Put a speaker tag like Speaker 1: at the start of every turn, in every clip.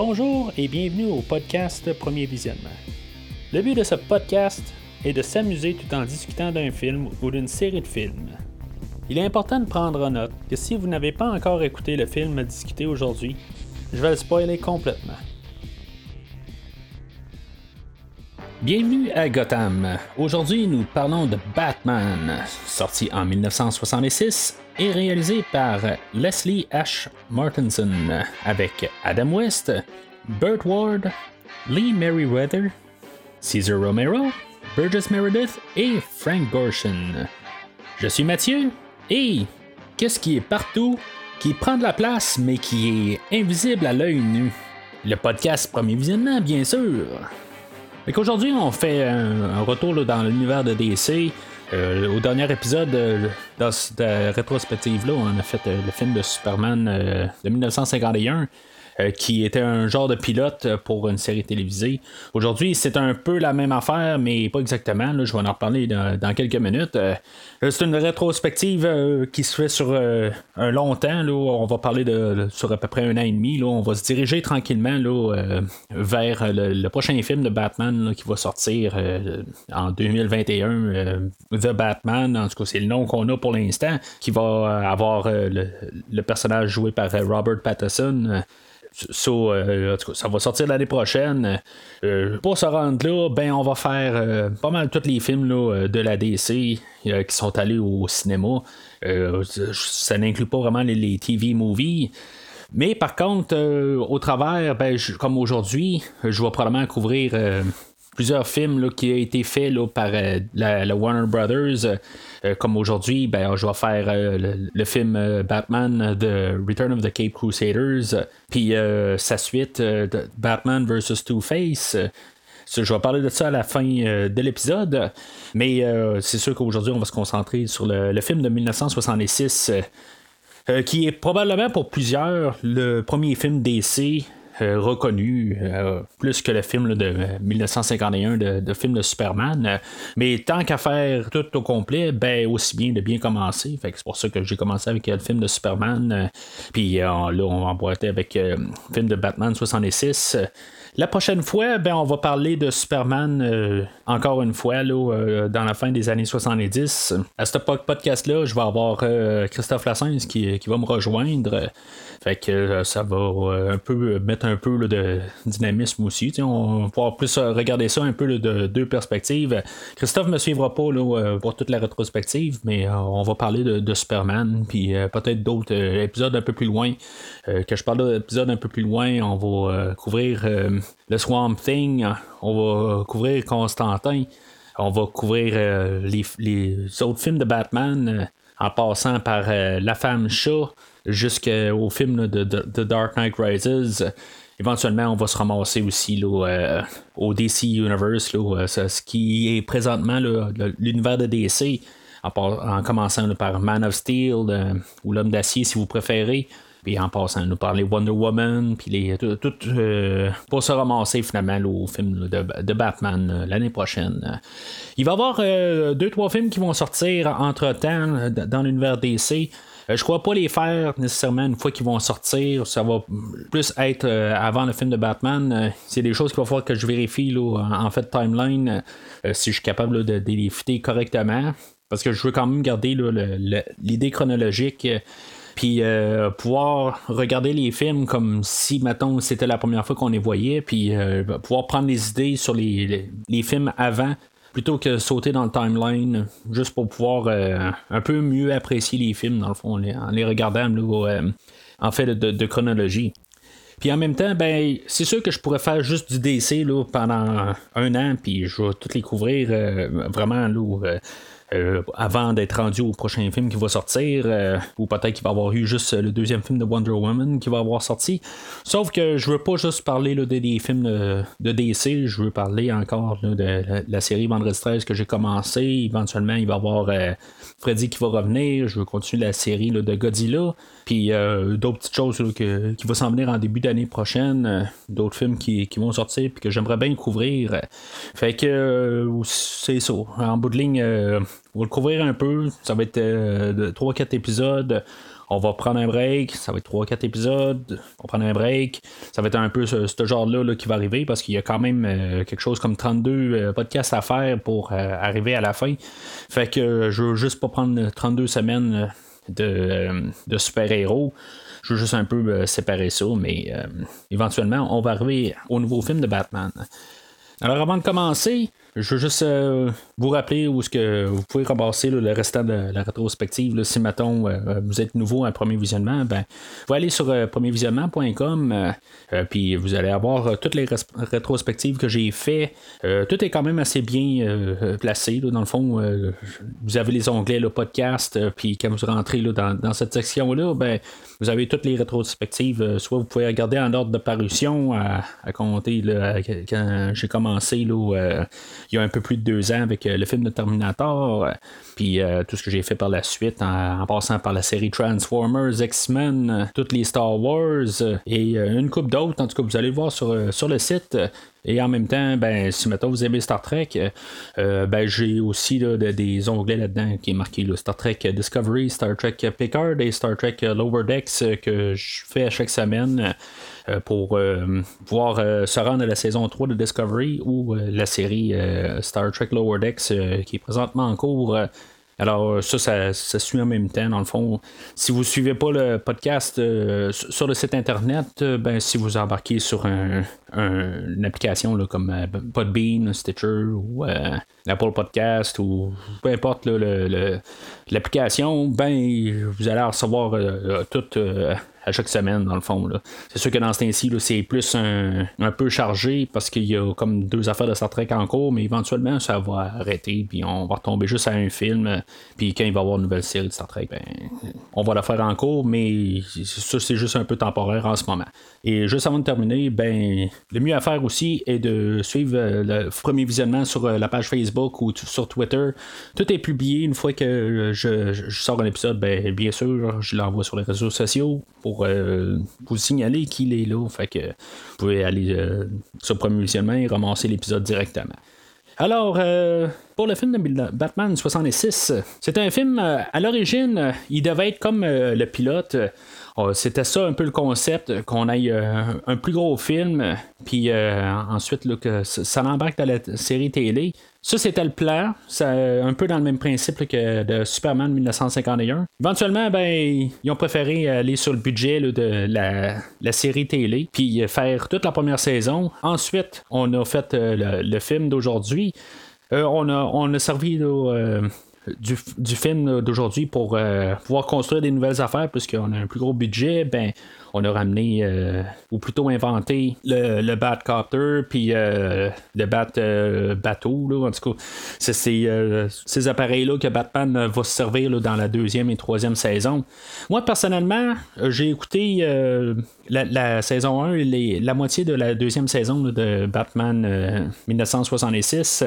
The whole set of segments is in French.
Speaker 1: Bonjour et bienvenue au podcast Premier Visionnement. Le but de ce podcast est de s'amuser tout en discutant d'un film ou d'une série de films. Il est important de prendre en note que si vous n'avez pas encore écouté le film à discuter aujourd'hui, je vais le spoiler complètement. Bienvenue à Gotham. Aujourd'hui, nous parlons de Batman, sorti en 1966 et réalisé par Leslie Ash Martinson avec Adam West, Burt Ward, Lee Merriweather, Caesar Romero, Burgess Meredith et Frank Gorshin. Je suis Mathieu et qu'est-ce qui est partout, qui prend de la place mais qui est invisible à l'œil nu? Le podcast Premier Visionnement, bien sûr. Aujourd'hui, on fait un, retour dans l'univers de DC. Euh, au dernier épisode, euh, dans cette rétrospective-là, on a fait euh, le film de Superman de 1951. Euh, qui était un genre de pilote pour une série télévisée. Aujourd'hui, c'est un peu la même affaire, mais pas exactement. je vais en reparler dans, quelques minutes. Euh, c'est une rétrospective euh, qui se fait sur un long temps. On va parler de, sur à peu près un an et demi. On va se diriger tranquillement vers le, prochain film de Batman qui va sortir en 2021. The Batman, en tout cas, c'est le nom qu'on a pour l'instant, qui va avoir le, personnage joué par Robert Pattinson. Euh, ça va sortir l'année prochaine. Euh, pour se rendre là, ben on va faire euh, pas mal tous les films de la DC qui sont allés au cinéma. ça n'inclut pas vraiment les, TV movies. Mais par contre, au travers, ben, comme aujourd'hui, je vais probablement couvrir plusieurs films qui ont été faits par euh, la, Warner Brothers. Euh, comme aujourd'hui, ben, je vais faire euh, le, film Batman The Return of the Cape Crusaders, puis sa suite Batman vs. Two-Face. Je vais parler de ça à la fin de l'épisode, mais c'est sûr qu'aujourd'hui, on va se concentrer sur le, le film de 1966. qui est probablement pour plusieurs le premier film DC euh, reconnu, euh, plus que le film de 1951 de, film de Superman. mais tant qu'à faire tout au complet, ben aussi bien de bien commencer. C'est pour ça que j'ai commencé avec le film de Superman. puis là, on va emboîter avec le film de Batman 66. La prochaine fois, ben, on va parler de Superman euh, encore une fois là, euh, dans la fin des années 70. À ce podcast-là, je vais avoir euh, Christophe Lassens qui, qui, va me rejoindre. Fait que ça va un peu mettre un peu de dynamisme aussi. on va pouvoir plus regarder ça un peu de deux perspectives. Christophe ne me suivra pas là, pour toute la rétrospective, mais on va parler de, Superman, puis peut-être d'autres épisodes un peu plus loin. que je parle d'épisodes un peu plus loin, on va couvrir le Swamp Thing, on va couvrir Constantin, on va couvrir euh, les, autres films de Batman euh, en passant par euh, La femme chat jusqu'au film de, The Dark Knight Rises. Éventuellement, on va se ramasser aussi au DC Universe, ce qui est présentement l'univers de DC, en, commençant par Man of Steel ou L'homme d'acier si vous préférez. Puis en passant, nous parler Wonder Woman, puis les, tout, euh, pour se ramasser finalement au film de, Batman euh, l'année prochaine. Il va y avoir euh, deux, trois films qui vont sortir entre-temps dans l'univers DC. Je crois pas les faire nécessairement une fois qu'ils vont sortir. Ça va plus être avant le film de Batman. C'est des choses qu'il va falloir que je vérifie en, fait timeline si je suis capable de, les fitter correctement. Parce que je veux quand même garder l'idée chronologique puis euh, pouvoir regarder les films comme si, mettons, c'était la première fois qu'on les voyait, puis euh, pouvoir prendre les idées sur les, films avant plutôt que sauter dans le timeline, juste pour pouvoir euh, un peu mieux apprécier les films, dans le fond, en les, regardant en fait de, chronologie. Puis en même temps, ben, c'est sûr que je pourrais faire juste du DC là, pendant un an, puis je vais tout les couvrir vraiment là, euh, avant d'être rendu au prochain film qui va sortir, euh, ou peut-être qu'il va avoir eu juste le deuxième film de Wonder Woman qui va avoir sorti. Sauf que je veux pas juste parler là, des, films de, DC, je veux parler encore de, la, série Vendredi 13 que j'ai commencé. Éventuellement, il va y avoir euh, Freddy qui va revenir. Je veux continuer la série de Godzilla. Puis d'autres petites choses qui vont s'en venir en début d'année prochaine. d'autres films qui, vont sortir puis que j'aimerais bien couvrir. Fait que c'est ça. En bout de ligne, on va le couvrir un peu. Ça va être 3-4 euh, épisodes. on va prendre un break, ça va être 3-4 épisodes, on va prendre un break, ça va être un peu ce, genre-là qui va arriver parce qu'il y a quand même quelque chose comme 32 podcasts à faire pour arriver à la fin. Fait que je veux juste pas prendre 32 semaines de, de super-héros. Je veux juste un peu séparer ça, mais éventuellement, on va arriver au nouveau film de Batman. Alors avant de commencer, je veux juste euh, vous rappeler où est-ce que vous pouvez ramasser le restant de la rétrospective. si, mettons, euh, vous êtes nouveau à premier visionnement, ben, vous aller sur euh, premiervisionnement.com, puis vous allez avoir toutes les rétrospectives que j'ai fait. tout est quand même assez bien placé. dans le fond, vous avez les onglets, le podcast, puis quand vous rentrez dans, cette section-là, ben, vous avez toutes les rétrospectives. soit vous pouvez regarder en ordre de parution à, compter quand j'ai commencé. Là, il y a un peu plus de deux ans avec euh, le film de Terminator, euh, puis euh, tout ce que j'ai fait par la suite en, passant par la série Transformers, X-Men, toutes les Star Wars et une coupe d'autres. En tout cas, vous allez voir sur, sur le site. Et en même temps, ben, si maintenant vous aimez Star Trek, ben, j'ai aussi des onglets là-dedans qui est marqué Star Trek Discovery, Star Trek Picard et Star Trek Lower Decks que je fais à chaque semaine. Euh, pour euh, pouvoir euh, se rendre à la saison 3 de Discovery ou la série Star Trek Lower Decks qui est présentement en cours. Alors, ça, ça, suit en même temps, dans le fond. Si vous ne suivez pas le podcast sur le site internet, ben, si vous embarquez sur une application là, comme Podbean, Stitcher ou Apple Podcast ou peu importe l'application, ben, vous allez recevoir tout à chaque semaine, dans le fond. C'est sûr que dans ce temps-ci, c'est plus un, peu chargé parce qu'il y a comme deux affaires de Star Trek en cours, mais éventuellement, ça va arrêter, puis on va retomber juste à un film, puis quand il va y avoir une nouvelle série de Star Trek, ben, on va la faire en cours, mais ça, c'est juste un peu temporaire en ce moment. Et juste avant de terminer, ben, le mieux à faire aussi est de suivre euh, le premier visionnement sur euh, la page Facebook ou sur Twitter. Tout est publié une fois que je, je sors un épisode, ben, bien sûr, je l'envoie sur les réseaux sociaux pour euh, vous signaler qu'il est là. Vous pouvez aller euh, sur Premier Visionnement et ramasser l'épisode directement. Alors, euh, pour le film de Batman 66, c'est un film, à l'origine, il devait être comme le pilote. Oh, c'était ça un peu le concept, qu'on ait un plus gros film, puis ensuite que ça l'embarque dans la série télé. Ça, c'était le plan. C'est un peu dans le même principe que de Superman 1951. Éventuellement, ben, ils ont préféré aller sur le budget de la, série télé, puis faire toute la première saison. Ensuite, on a fait euh, le, film d'aujourd'hui. Euh, on, a, on a servi euh, du, film d'aujourd'hui pour pouvoir construire des nouvelles affaires, puisqu'on a un plus gros budget. Ben, on a ramené, euh, ou plutôt inventé, le, Batcopter, puis euh, le Bat euh, bateau. Là, en tout cas, c'est ces appareils-là que Batman va se servir dans la deuxième et troisième saison. Moi, personnellement, j'ai écouté la, saison 1 et la moitié de la deuxième saison de Batman 1966.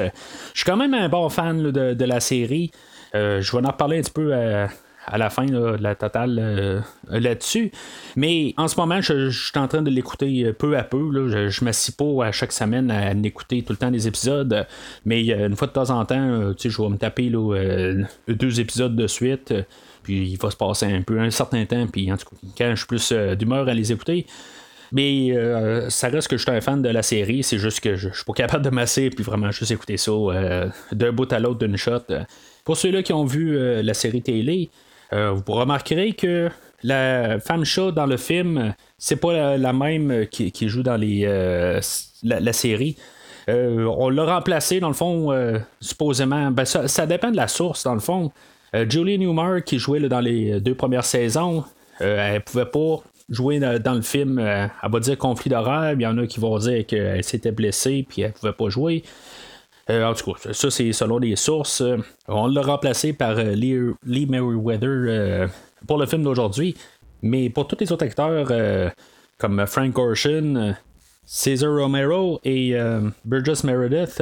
Speaker 1: Je suis quand même un bon fan de, la série. je vais en reparler un petit peu à la fin de la totale euh, là-dessus. Mais en ce moment, je, suis en train de l'écouter euh, peu à peu. Je, je m'assis pas à chaque semaine à, écouter tout le temps des épisodes. Mais euh, une fois de temps en temps, je vais me taper deux épisodes de suite. Puis il va se passer un peu un certain temps. Puis en tout cas, quand je suis plus d'humeur à les écouter. Mais ça reste que je suis un fan de la série, c'est juste que je, je suis pas capable de masser puis vraiment juste écouter ça d'un bout à l'autre d'une shot. Pour ceux-là qui ont vu la série télé, vous remarquerez que la femme chat dans le film, c'est pas la, même qui, joue dans les, euh, la, série. Euh, on l'a remplacé, dans le fond, supposément. Ben, ça, dépend de la source, dans le fond. Julie Newmar, qui jouait dans les deux premières saisons, elle pouvait pas jouer dans, le film. elle va dire conflit d'horaire. Il y en a qui vont dire qu'elle s'était blessée puis elle pouvait pas jouer. Euh, en tout cas, ça c'est selon les sources. On l'a remplacé par euh, Lee, Merriweather euh, pour le film d'aujourd'hui. Mais pour tous les autres acteurs, comme Frank Gorshin, Cesar Romero et Burgess Meredith,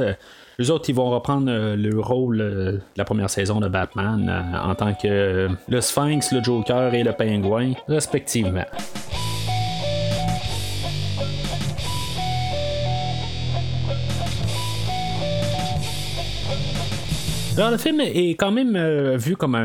Speaker 1: les autres, ils vont reprendre le rôle de la première saison de Batman en tant que le Sphinx, le Joker et le Pingouin, respectivement. Alors, le film est quand même vu comme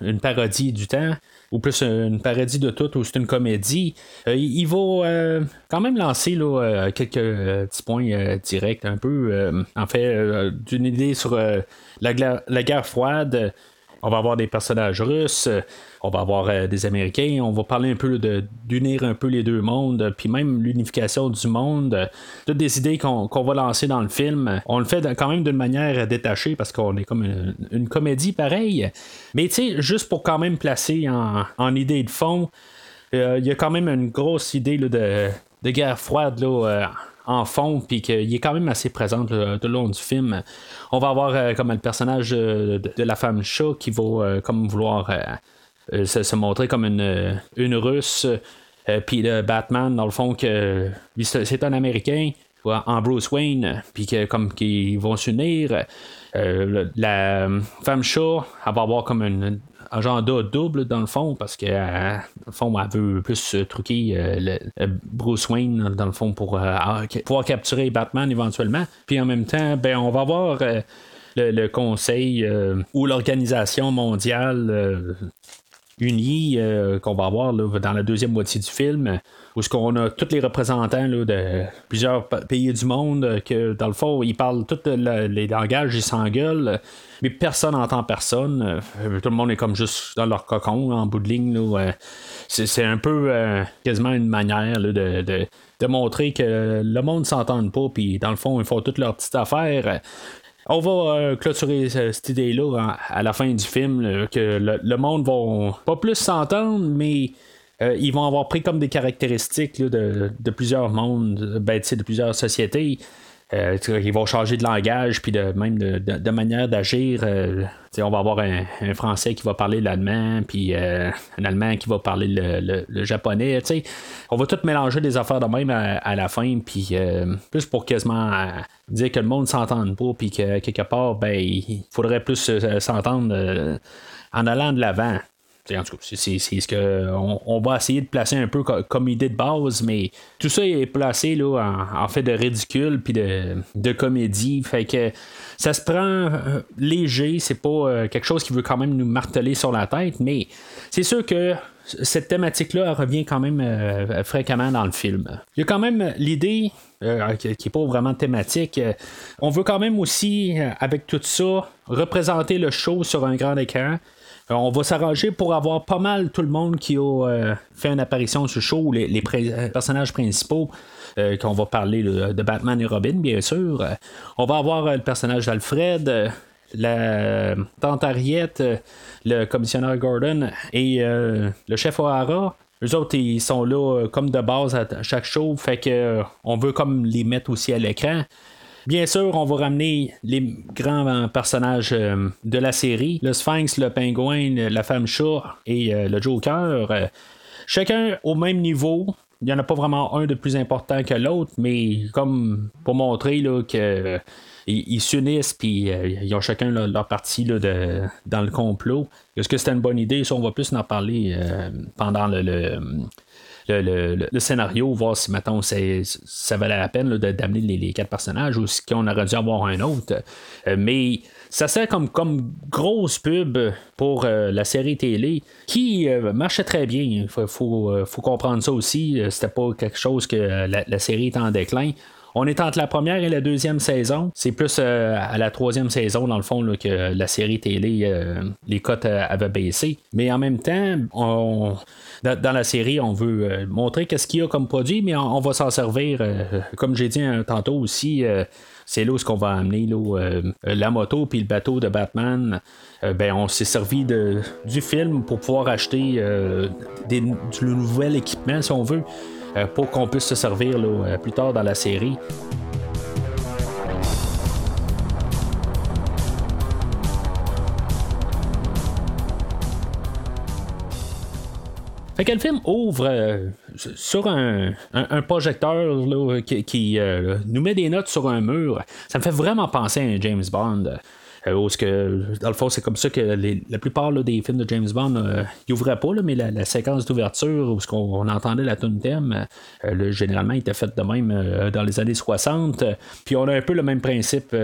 Speaker 1: une parodie du temps ou plus une parodie de tout, ou c'est une comédie, il va quand même lancer là, quelques petits points directs, un peu, en fait, d'une idée sur la, la, guerre froide. On va avoir des personnages russes, on va avoir euh, des Américains, on va parler un peu d'unir un peu les deux mondes, puis même l'unification du monde. toutes des idées qu'on va lancer dans le film. On le fait quand même d'une manière détachée parce qu'on est comme une, comédie pareille. Mais tu sais, juste pour quand même placer en, idée de fond, euh, il y a quand même une grosse idée de, de, guerre froide là, euh, en fond, puis qu'il est quand même assez présent tout le long du film. On va avoir comme le personnage de, la femme chat qui va comme vouloir euh, se, montrer comme une, euh, une russe. Euh, puis le Batman, dans le fond, que c'est un Américain en Bruce Wayne, puis que comme qu'ils vont s'unir. la femme chat, elle va avoir comme un de double dans le fond, parce que dans le fond, elle veut plus truquer Bruce Wayne, dans le fond, pour pouvoir capturer Batman éventuellement. Puis en même temps, ben, on va avoir. Le, conseil ou l'organisation mondiale unis euh, qu'on va avoir dans la deuxième moitié du film, où ce qu'on a tous les représentants de plusieurs pays du monde, euh, que dans le fond, ils parlent tous les langages, ils s'engueulent, mais personne n'entend personne. Euh, tout le monde est comme juste dans leur cocon, en bout de ligne. c'est, un peu quasiment une manière de, de, montrer que le monde s'entend pas, puis dans le fond, ils font toutes leurs petites affaires. On va euh, clôturer cette idée-là à la fin du film, que le, monde va pas plus s'entendre, mais euh, ils vont avoir pris comme des caractéristiques de, plusieurs mondes, ben, de plusieurs sociétés. Euh, ils vont changer de langage, puis de, même de, manière d'agir. Euh, on va avoir un, Français qui va parler l'allemand, puis euh, un Allemand qui va parler le, japonais. On va tout mélanger des affaires de même à, la fin, puis plus pour quasiment dire que le monde s'entende pas, puis que quelque part, ben, il faudrait plus s'entendre en allant de l'avant. En tout cas, c'est ce qu'on on va essayer de placer un peu comme, idée de base, mais tout ça est placé là, en, fait de ridicule puis de, de, comédie. Fait que ça se prend euh, léger, c'est pas euh, quelque chose qui veut quand même nous marteler sur la tête, mais c'est sûr que cette thématique-là revient quand même euh, fréquemment dans le film. Il y a quand même l'idée qui n'est pas vraiment thématique. on veut quand même aussi, avec tout ça, représenter le show sur un grand écran. Euh, on va s'arranger pour avoir pas mal tout le monde qui a euh, fait une apparition sur le show, les, euh, personnages principaux. qu'on va parler de Batman et Robin, bien sûr. on va avoir le personnage d'Alfred, la tante Harriet, le commissionnaire Gordon et le chef O'Hara. Eux autres, ils sont là comme de base à chaque show, fait que on veut comme les mettre aussi à l'écran. Bien sûr, on va ramener les grands euh, personnages euh, de la série, le Sphinx, le Pingouin, la femme chat et euh, le Joker. chacun au même niveau. Il n'y en a pas vraiment un de plus important que l'autre, mais comme pour montrer là, s'unissent puis ils ont chacun leur, partie de, dans le complot. Est-ce que c'était une bonne idée? Ça, on va plus en parler pendant le, scénario, voir si maintenant ça valait la peine d'amener les, quatre personnages ou si on aurait dû avoir un autre. Euh, mais ça sert comme, comme grosse pub pour euh, la série télé qui euh, marchait très bien. Il faut, comprendre ça aussi. C'était pas quelque chose que la, série est en déclin. On est entre la première et la deuxième saison. C'est plus à la troisième saison, dans le fond, que la série télé, les cotes avaient baissé. Mais en même temps, dans, la série, on veut montrer qu'est-ce qu'il y a comme produit, mais on, va s'en servir, comme j'ai dit tantôt aussi c'est là où qu'on va amener la moto puis le bateau de Batman. ben, on s'est servi de, du film pour pouvoir acheter du nouvel équipement, si on veut. Euh, pour qu'on puisse se servir euh, plus tard dans la série. Fait que le film ouvre euh, sur un, projecteur qui, nous met des notes sur un mur. Ça me fait vraiment penser à un James Bond. Euh, que, dans le fond, c'est comme ça que la plupart des films de James Bond, euh, ils ouvraient pas, mais la, séquence d'ouverture où on, entendait la tune thème, euh, généralement, était faite de même dans les années 60. Puis on a un peu le même principe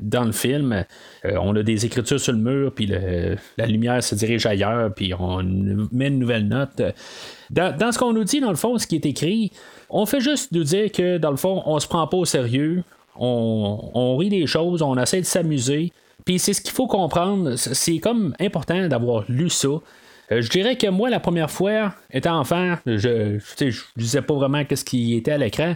Speaker 1: dans le film. on a des écritures sur le mur, puis la lumière se dirige ailleurs, puis on met une nouvelle note. Dans, ce qu'on nous dit, dans le fond, ce qui est écrit, on fait juste nous dire que, dans le fond, on se prend pas au sérieux, on rit des choses, on essaie de s'amuser. Puis c'est ce qu'il faut comprendre. C'est comme important d'avoir lu ça. Euh, je dirais que moi, la première fois, étant enfant, je ne disais pas vraiment qu'est-ce qui était à l'écran.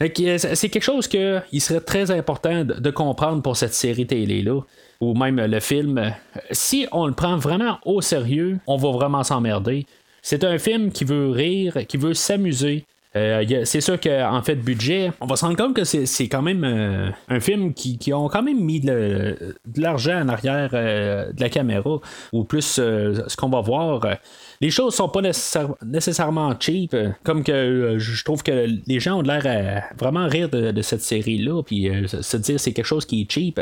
Speaker 1: Euh, c'est quelque chose qu'il serait très important de, comprendre pour cette série télé-là, ou même le film. Si on le prend vraiment au sérieux, on va vraiment s'emmerder. C'est un film qui veut rire, qui veut s'amuser, euh, c'est sûr qu'en fait, budget, on va se rendre compte que c'est quand même euh, un film qui, qui, ont quand même mis de, l'argent en arrière euh, de la caméra, ou plus ce qu'on va voir. Les choses sont pas nécessairement cheap, comme que je trouve que les gens ont l'air à vraiment rire de, cette série-là, puis se dire c'est quelque chose qui est cheap.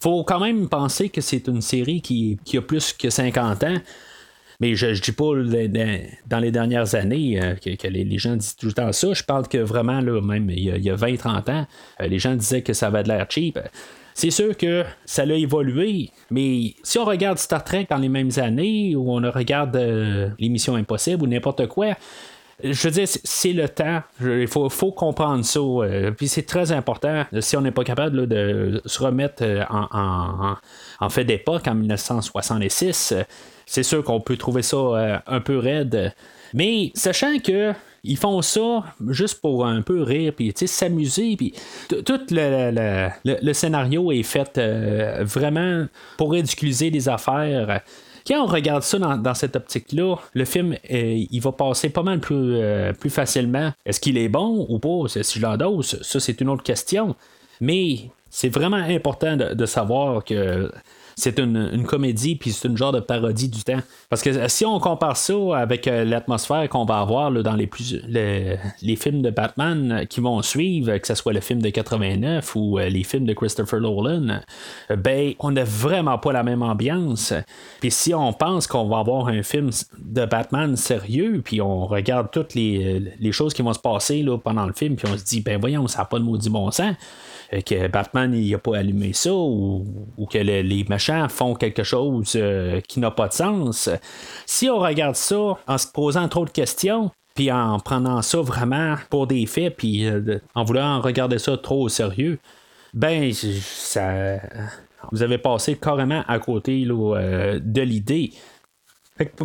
Speaker 1: Faut quand même penser que c'est une série qui, qui a plus que 50 ans. Mais je dis pas dans les dernières années euh, que, les, gens disent tout le temps ça. Je parle que vraiment, là, même il y a, 20-30 ans, euh, les gens disaient que ça avait de l'air cheap. C'est sûr que ça a évolué, mais si on regarde Star Trek dans les mêmes années, ou on regarde euh, l'émission Impossible ou n'importe quoi, je veux dire, c'est le temps. Il faut, comprendre ça. puis c'est très important. Si on n'est pas capable de se remettre en, en fait d'époque, en 1966, c'est sûr qu'on peut trouver ça euh, un peu raide. Mais sachant que ils font ça juste pour un peu rire, puis s'amuser, puis tout le, scénario est fait euh, vraiment pour ridiculiser des affaires. Quand on regarde ça dans, cette optique-là, le film, euh, il va passer pas mal plus, plus facilement. Est-ce qu'il est bon ou pas? Si je l'endosse, ça c'est une autre question. Mais c'est vraiment important de savoir que c'est une, comédie, puis c'est une genre de parodie du temps. Parce que euh, si on compare ça avec euh, l'atmosphère qu'on va avoir dans les, plus, les films de Batman qui vont suivre, que ce soit le film de 89 ou euh, les films de Christopher Nolan, ben, on n'a vraiment pas la même ambiance. Puis si on pense qu'on va avoir un film de Batman sérieux, puis on regarde toutes les, choses qui vont se passer là, pendant le film, puis on se dit, ben voyons, ça n'a pas de maudit bon sens. Euh, que Batman il a pas allumé ça ou, que les font quelque chose euh, qui n'a pas de sens. Si on regarde ça en se posant trop de questions, puis en prenant ça vraiment pour des faits, puis euh, en voulant regarder ça trop au sérieux, ben ça, vous avez passé carrément à côté de l'idée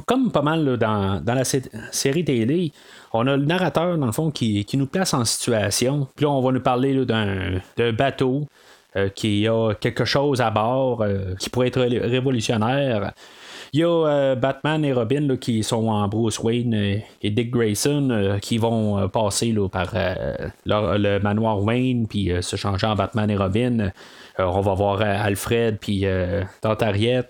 Speaker 1: comme pas mal dans, la série télé, on a le narrateur, dans le fond, qui, nous place en situation. Puis là, on va nous parler d'un bateau euh, qui a quelque chose à bord euh, qui pourrait être révolutionnaire. Il y a euh, Batman et Robin qui sont en Bruce Wayne et Dick Grayson qui vont passer par le manoir Wayne puis se changer en Batman et Robin. on va voir Alfred puis Tante Harriet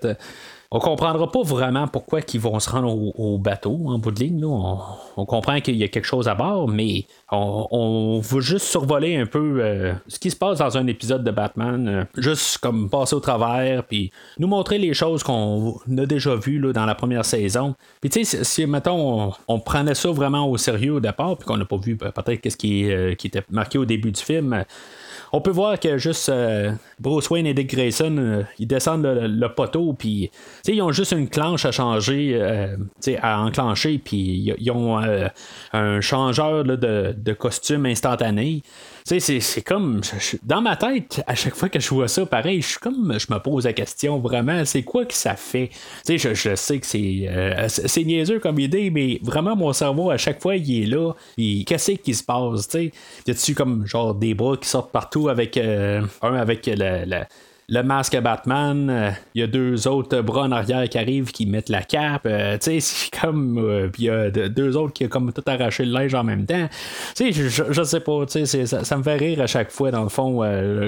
Speaker 1: on comprendra pas vraiment pourquoi ils vont se rendre au, bateau en bout de ligne. On, comprend qu'il y a quelque chose à bord, mais on, veut juste survoler un peu euh, ce qui se passe dans un épisode de Batman, euh, juste comme passer au travers, puis nous montrer les choses qu'on a déjà vues dans la première saison. Puis tu sais, si, mettons, on, prenait ça vraiment au sérieux au départ, puis qu'on n'a pas vu peut-être qu'est-ce qui, euh, qui était marqué au début du film on peut voir que juste euh, Bruce Wayne et Dick Grayson, euh, ils descendent le, poteau, puis ils ont juste une clanche à changer, euh, à enclencher, puis ils ont un changeur de, de, costume instantané. C'est comme. dans ma tête, à chaque fois que je vois ça, pareil, je suis comme. Je me pose la question vraiment, c'est quoi que ça fait? Je, je sais que c'est. c'est niaiseux comme idée, mais vraiment, mon cerveau, à chaque fois, il est là. Qu'est-ce qui se passe? Y a-tu comme genre des bras qui sortent partout? avec euh, un avec le, masque Batman. Euh, il y a deux autres bras en arrière qui arrivent qui mettent la cape. Euh, tu sais, c'est comme. Puis il y a deux autres qui ont comme tout arraché le linge en même temps. Tu sais, je, je, sais pas. Tu sais, ça, me fait rire à chaque fois, dans le fond,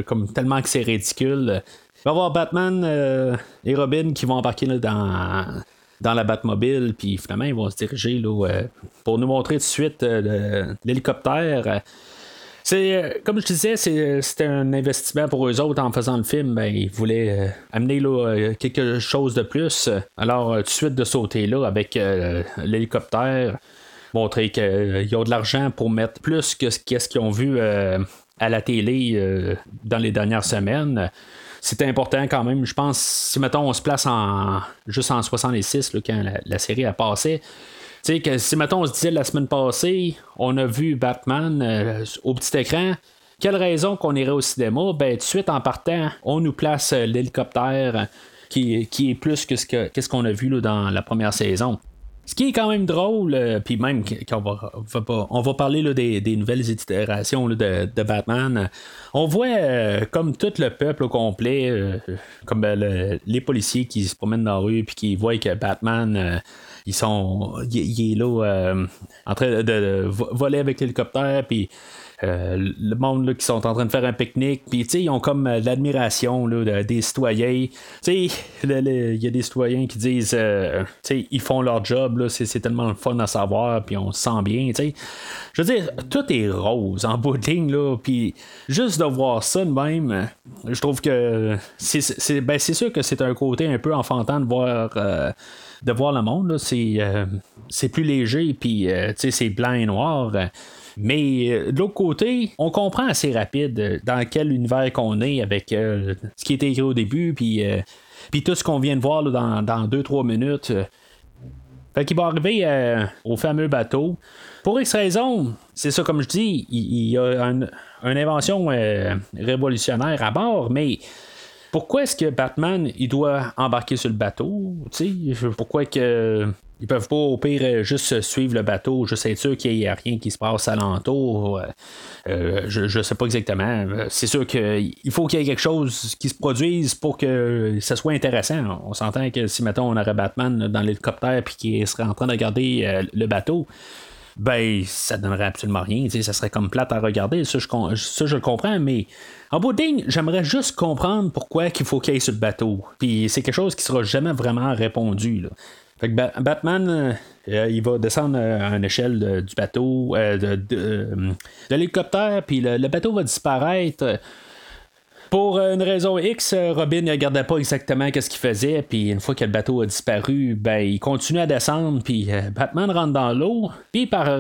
Speaker 1: comme tellement que c'est ridicule. Il va y avoir Batman et Robin qui vont embarquer dans dans la Batmobile, puis finalement, ils vont se diriger là, pour nous montrer tout de suite l'hélicoptère c'est comme je disais, c'était un investissement pour eux autres en faisant le film. Ben, ils voulaient amener là, quelque chose de plus. Alors, tout de suite de sauter là avec l'hélicoptère, montrer qu'ils ont de l'argent pour mettre plus que ce qu'ils ont vu à la télé dans les dernières semaines c'est important quand même. Je pense, si mettons, on se place en juste en 66, quand la, série a passé. Tu sais, que si mettons, on se disait la semaine passée, on a vu Batman euh, au petit écran. Quelle raison qu'on irait au cinéma? Ben, tout de suite en partant, on nous place euh, l'hélicoptère qui, qui, est plus que ce qu'on a vu là, dans la première saison. Ce qui est quand même drôle, euh, puis même quand on va, parler des, nouvelles itérations de, Batman, on voit euh, comme tout le peuple au complet, euh, comme les policiers qui se promènent dans la rue puis qui voient que Batman ils sont il, est là en train de, voler avec l'hélicoptère puis euh, le monde qui sont en train de faire un pique-nique, puis ils ont comme euh, l'admiration des citoyens. Il y a des citoyens qui disent euh, ils font leur job, c'est tellement fun à savoir, puis on se sent bien. Je veux dire, tout est rose en bout ligne, puis juste de voir ça de même, je trouve que c'est ben, sûr que c'est un côté un peu enfantin de voir de voir le monde. C'est plus léger, puis c'est blanc et noir. Mais euh, de l'autre côté, on comprend assez rapide euh, dans quel univers qu'on est avec euh, ce qui était écrit au début, puis, puis tout ce qu'on vient de voir dans 2-3 minutes. Fait qu'il va arriver au fameux bateau. Pour X raison, c'est ça comme je dis, il, y a une invention révolutionnaire à bord, mais pourquoi est-ce que Batman il doit embarquer sur le bateau? Pourquoi que ils peuvent pas au pire euh, juste suivre le bateau, juste être sûr qu'il n'y a rien qui se passe alentour. Euh, euh, je ne sais pas exactement. C'est sûr qu'il faut qu'il y ait quelque chose qui se produise pour que ça soit intéressant. On s'entend que si mettons on aurait Batman dans l'hélicoptère puis qu'il serait en train de regarder le bateau, ben ça donnerait absolument rien. Ça serait comme plate à regarder. Ça, je, ça, je le comprends, mais en bout de ligne, j'aimerais juste comprendre pourquoi qu'il faut qu'il aille sur le bateau. Puis c'est quelque chose qui sera jamais vraiment répondu. Là. Fait que Batman, euh, il va descendre euh, à une échelle du bateau, euh, de, l'hélicoptère, puis le, bateau va disparaître. Pour une raison X, Robin ne regardait pas exactement ce qu'il faisait, puis une fois que le bateau a disparu, ben il continue à descendre, puis Batman rentre dans l'eau, puis par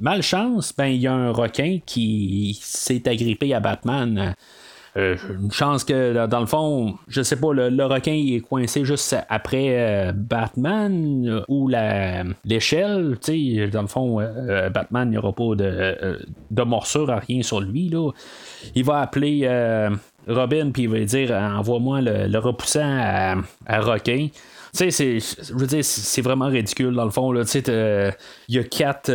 Speaker 1: malchance, ben il y a un requin qui s'est agrippé à Batman. Euh, une chance que, dans le fond, je sais pas, le, requin est coincé juste après euh, Batman euh, ou l'échelle. Dans le fond, Batman, il n'y aura pas de, de morsure à rien sur lui. Là. Il va appeler Robin, puis il va dire Envoie-moi le, repoussant à, requin. Tu sais, je veux dire, c'est vraiment ridicule dans le fond. Il y a quatre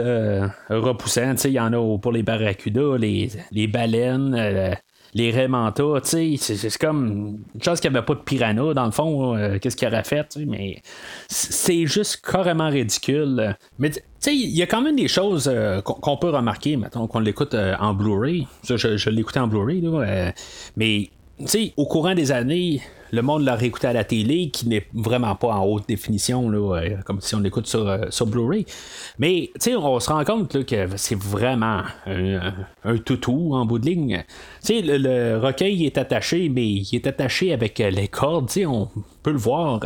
Speaker 1: repoussants. Il y en a pour les barracudas, les, les baleines, les Raymanta, tu sais, c'est comme une chose qu'il n'y avait pas de piranha, dans le fond, euh, qu'est-ce qu'il aurait fait, mais c'est juste carrément ridicule. Mais tu sais, il y a quand même des choses euh, qu'on peut remarquer, maintenant qu'on l'écoute euh, en Blu-ray. je, je l'écoutais en Blu-ray, mais tu sais, au courant des années, le monde l'a réécouté à la télé, qui n'est vraiment pas en haute définition, là, euh, comme si on l'écoute sur, euh, sur Blu-ray. Mais on se rend compte que c'est vraiment un, toutou en bout de ligne. Le, le, recueil est attaché, mais il est attaché avec euh, les cordes, on peut le voir.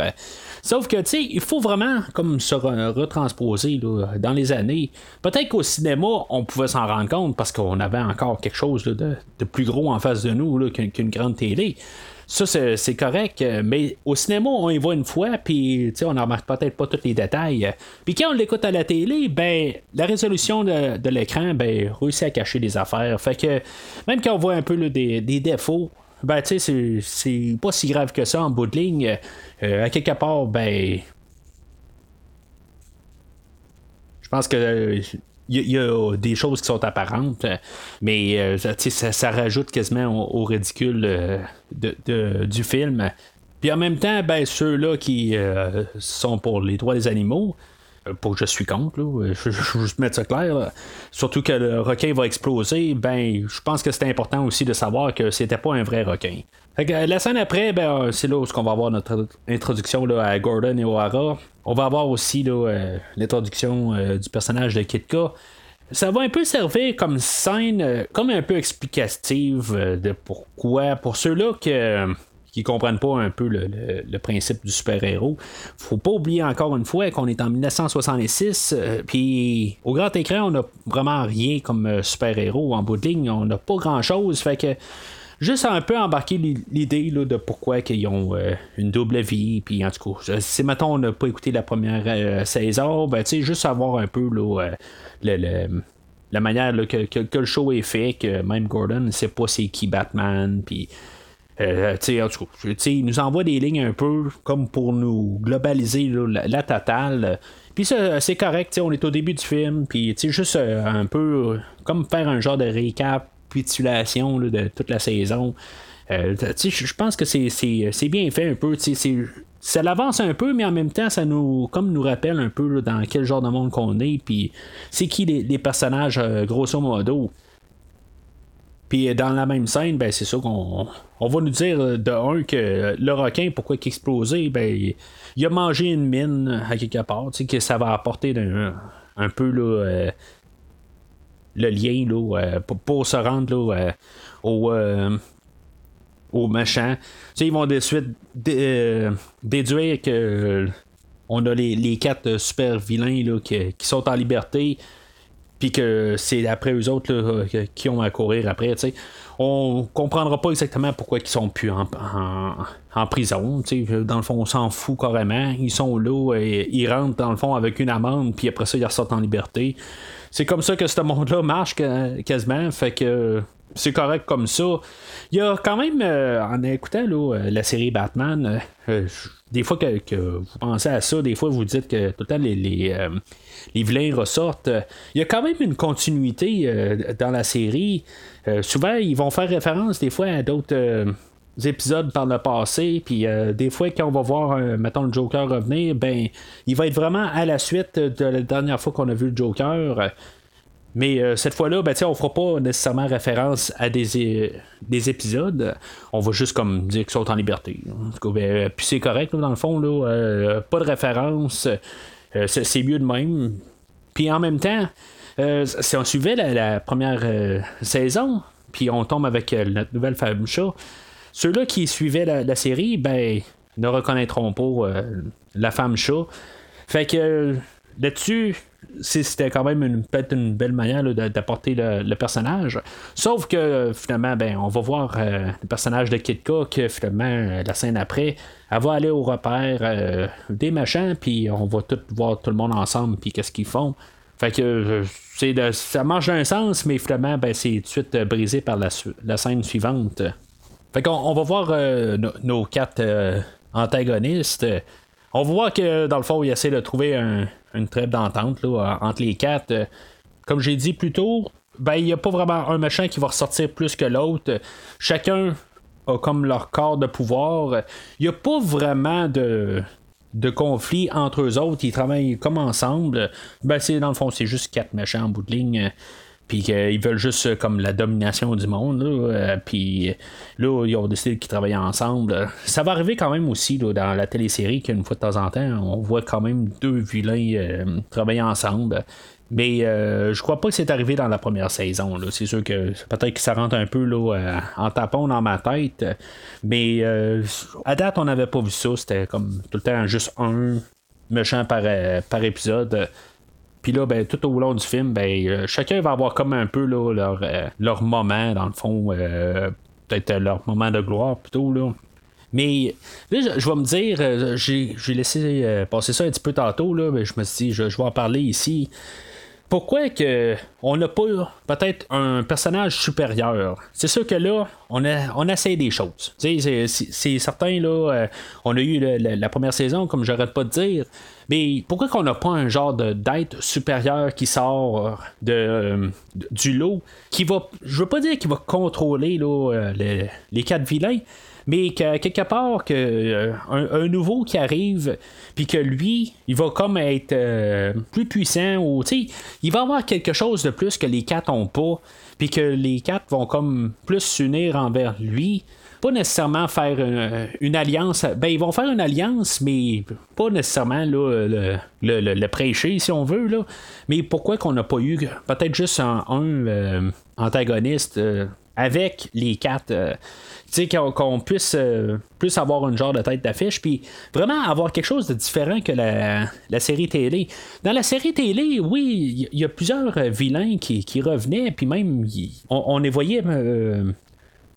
Speaker 1: Sauf que, tu sais, il faut vraiment comme se retransposer dans les années. Peut-être qu'au cinéma, on pouvait s'en rendre compte parce qu'on avait encore quelque chose de, plus gros en face de nous qu'une grande télé. Ça, c'est correct, mais au cinéma, on y voit une fois, puis on n'en remarque peut-être pas tous les détails. Puis quand on l'écoute à la télé, ben la résolution de, l'écran ben, réussit à cacher des affaires. Fait que même quand on voit un peu des, défauts, ben tu sais, c'est pas si grave que ça en bout de ligne. Euh, à quelque part, ben. Je pense que il y, a des choses qui sont apparentes, mais euh, ça, rajoute quasiment au, ridicule euh, de, du film. Puis en même temps, ben, ceux-là qui euh, sont pour les droits des animaux, pour je suis contre, je, je, juste mettre ça clair. Surtout que le requin va exploser, ben je pense que c'est important aussi de savoir que c'était pas un vrai requin. La scène après, ben, c'est là où on va avoir notre introduction là, à Gordon et O'Hara. On va avoir aussi l'introduction du personnage de Kitka. ça va un peu servir comme scène, comme un peu explicative de pourquoi, pour ceux-là que qui comprennent pas un peu le, principe du super-héros. Faut pas oublier encore une fois qu'on est en 1966, puis au grand écran, on n'a vraiment rien comme super-héros en bout de ligne, on n'a pas grand-chose, fait que juste un peu embarquer l'idée de pourquoi ils ont euh, une double vie. Puis en tout cas, si maintenant on n'a pas écouté la première euh, saison, ben tu sais, juste savoir un peu là, euh, la manière que, le show est fait, que même Gordon ne sait pas c'est qui Batman, puis. en tout cas, il nous envoie des lignes un peu comme pour nous globaliser la, totale. Puis c'est correct, on est au début du film, puis juste un peu comme faire un genre de récap de toute la saison. Euh, je pense que c'est bien fait un peu. Ça l'avance un peu, mais en même temps, ça nous comme nous rappelle un peu dans quel genre de monde qu'on est, puis c'est qui les, personnages euh, grosso modo. Puis euh, dans la même scène, ben c'est ça qu'on on va nous dire de un que le requin, pourquoi il a explosé, ben il a mangé une mine à quelque part, que ça va apporter un, un peu là, le lien là, euh, pour, se rendre euh, au, euh, au méchant. ils vont de suite déduire que on a les, quatre super vilains là, qui, sont en liberté, puis que c'est après eux autres là, qui ont à courir après. sais On comprendra pas exactement pourquoi ils sont plus en, prison. Dans le fond, on s'en fout carrément. Ils sont là, ils rentrent dans le fond avec une amende, puis après ça, ils ressortent en liberté c'est comme ça que ce monde-là marche quasiment. Fait que c'est correct comme ça. Il y a quand même, euh, en écoutant euh, la série Batman, euh, des fois que, vous pensez à ça, des fois vous dites que tout le temps les, les, vilains ressortent. Il y a quand même une continuité dans la série. souvent, ils vont faire référence des fois à d'autres épisodes par le passé, puis euh, des fois quand on va voir, mettons, le Joker revenir, ben, il va être vraiment à la suite de la dernière fois qu'on a vu le Joker. Mais euh, cette fois-là, ben, on fera pas nécessairement référence à des, des épisodes. On va juste comme dire qu'ils sont en liberté. Ben, puis c'est correct, dans le fond, là, euh, pas de référence. c'est mieux de même. Puis en même temps, si on suivait la, première saison, puis on tombe avec notre nouvelle femme chat, ceux-là qui suivaient la, série, ben, ne reconnaîtront pas euh, la femme chat. Fait que là-dessus, c'était quand même une, peut-être une belle manière d'apporter le, personnage. Sauf que finalement, ben, on va voir euh, le personnage de Kitka que finalement, euh, la scène après, elle va aller au repère des machins, puis on va tout voir tout le monde ensemble, puis qu'est-ce qu'ils font. Fait que ça marche d'un sens, mais finalement, ben, c'est tout de suite brisé par la scène suivante. Fait qu'on on va voir euh, nos quatre euh, antagonistes. On va voir que dans le fond, ils essaient de trouver une trêve d'entente entre les quatre. Comme j'ai dit plus tôt, ben il n'y a pas vraiment un méchant qui va ressortir plus que l'autre. Chacun a comme leur corps de pouvoir. Il n'y a pas vraiment de, de conflit entre eux autres. Ils travaillent comme ensemble. Ben c'est dans le fond, c'est juste quatre méchants en bout de ligne puis qu'ils veulent juste euh, comme la domination du monde. Euh, puis là, ils ont décidé qu'ils travaillent ensemble. Ça va arriver quand même aussi là, dans la télésérie qu'une fois de temps en temps, on voit quand même deux vilains euh, travailler ensemble. Mais je crois pas que c'est arrivé dans la première saison. C'est sûr que peut-être que ça rentre un peu là, en tapant dans ma tête. Mais à date, on n'avait pas vu ça. C'était comme tout le temps juste un méchant par épisode. Puis là, ben, tout au long du film, ben, euh, chacun va avoir comme un peu leur, euh, leur moment, dans le fond, euh, peut-être leur moment de gloire plutôt. Là. Mais là, je, vais me dire, j'ai, laissé passer ça un petit peu tantôt, là, mais je me suis dit, je, vais en parler ici pourquoi que on n'a pas peut-être un personnage supérieur? C'est sûr que là, on, a, on essaie des choses. C'est, certain, là, on a eu la première saison, comme j'arrête pas de dire, mais pourquoi qu'on n'a pas un genre de, d'être supérieur qui sort de, euh, du lot, qui va, je veux pas dire qu'il va contrôler euh, les, quatre vilains, mais que quelque part que euh, un, nouveau qui arrive puis que lui il va comme être euh, plus puissant ou il va avoir quelque chose de plus que les quatre ont pas puis que les quatre vont comme plus s'unir envers lui pas nécessairement faire une, alliance. Ben, ils vont faire une alliance, mais pas nécessairement le, le, prêcher, si on veut. Là. Mais pourquoi qu'on n'a pas eu peut-être juste un, un antagoniste avec les quatre qu'on puisse euh, plus avoir une genre de tête d'affiche, puis vraiment avoir quelque chose de différent que la, série télé. Dans la série télé, oui, il y, a plusieurs euh, vilains qui, revenaient, puis même, on, les voyait. Euh,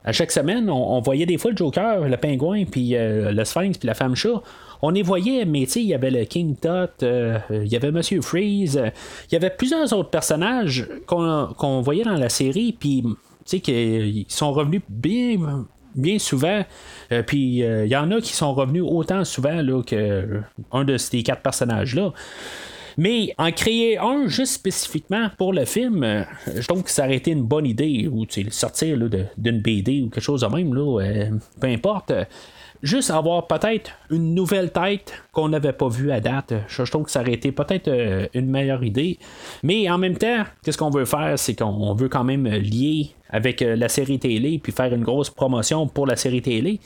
Speaker 1: à chaque semaine, on, voyait des fois le Joker, le pingouin, puis le Sphinx, puis la femme chat. On les voyait, mais il y avait le King Tut, il y avait Monsieur Freeze, il y avait plusieurs autres personnages qu'on voyait dans la série, puis qu'ils sont revenus bien bien souvent. Euh, puis il euh, y en a qui sont revenus autant souvent là, que un de ces quatre personnages-là. Mais en créer un juste spécifiquement pour le film, euh, je trouve que ça aurait été une bonne idée, ou sortir d'une BD ou quelque chose de même, là, peu importe juste avoir peut-être une nouvelle tête qu'on n'avait pas vue à date. Je, trouve que ça aurait été peut-être euh, une meilleure idée. Mais en même temps, qu'est-ce qu'on veut faire, c'est qu'on veut quand même lier avec euh, la série télé puis faire une grosse promotion pour la série télé.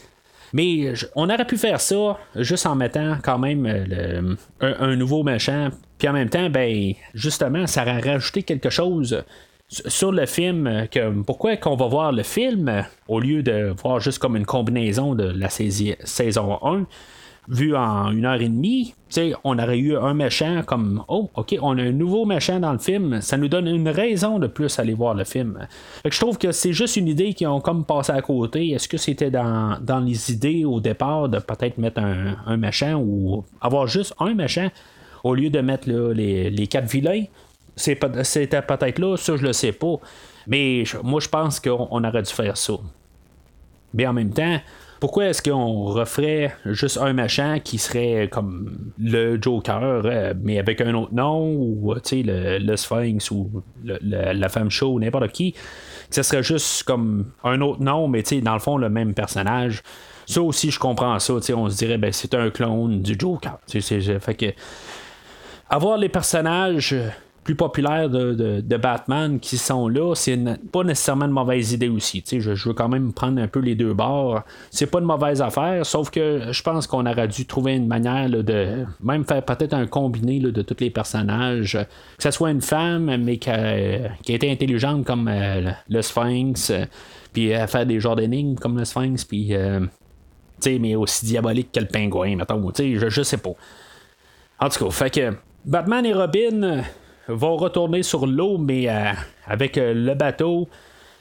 Speaker 1: Mais on aurait pu faire ça juste en mettant quand même euh, un, nouveau méchant. Puis en même temps, ben justement, ça aurait rajouté quelque chose sur le film, euh, que pourquoi qu'on va voir le film euh, au lieu de voir juste comme une combinaison de la saison 1 vu en une heure et demie, on aurait eu un méchant comme Oh, ok, on a un nouveau méchant dans le film, ça nous donne une raison de plus aller voir le film. je trouve que c'est juste une idée qui ont comme passé à côté. Est-ce que c'était dans, les idées au départ de peut-être mettre un, méchant ou avoir juste un méchant au lieu de mettre les, les quatre vilains? C'était peut-être là, ça je le sais pas. Mais moi je pense qu'on aurait dû faire ça. Mais en même temps, pourquoi est-ce qu'on referait juste un machin qui serait comme le Joker, euh, mais avec un autre nom, ou le, le Sphinx, ou la femme show, n'importe qui, ce serait juste comme un autre nom, mais dans le fond, le même personnage. Ça aussi, je comprends ça. On se dirait, ben, c'est un clone du Joker. fait que avoir les personnages plus populaires de, Batman qui sont là, c'est pas nécessairement une mauvaise idée aussi. Je, je, veux quand même prendre un peu les deux bords. C'est pas une mauvaise affaire, sauf que je pense qu'on aurait dû trouver une manière de même faire peut-être un combiné de tous les personnages. Que ce soit une femme, mais qui a, qui été intelligente comme euh, le Sphinx, puis à faire des genres d'énigmes comme le Sphinx, puis. Euh, mais aussi diabolique que le pingouin, mettons. Je, je sais pas. En tout cas, fait que Batman et Robin vont retourner sur l'eau, mais euh, avec euh, le bateau.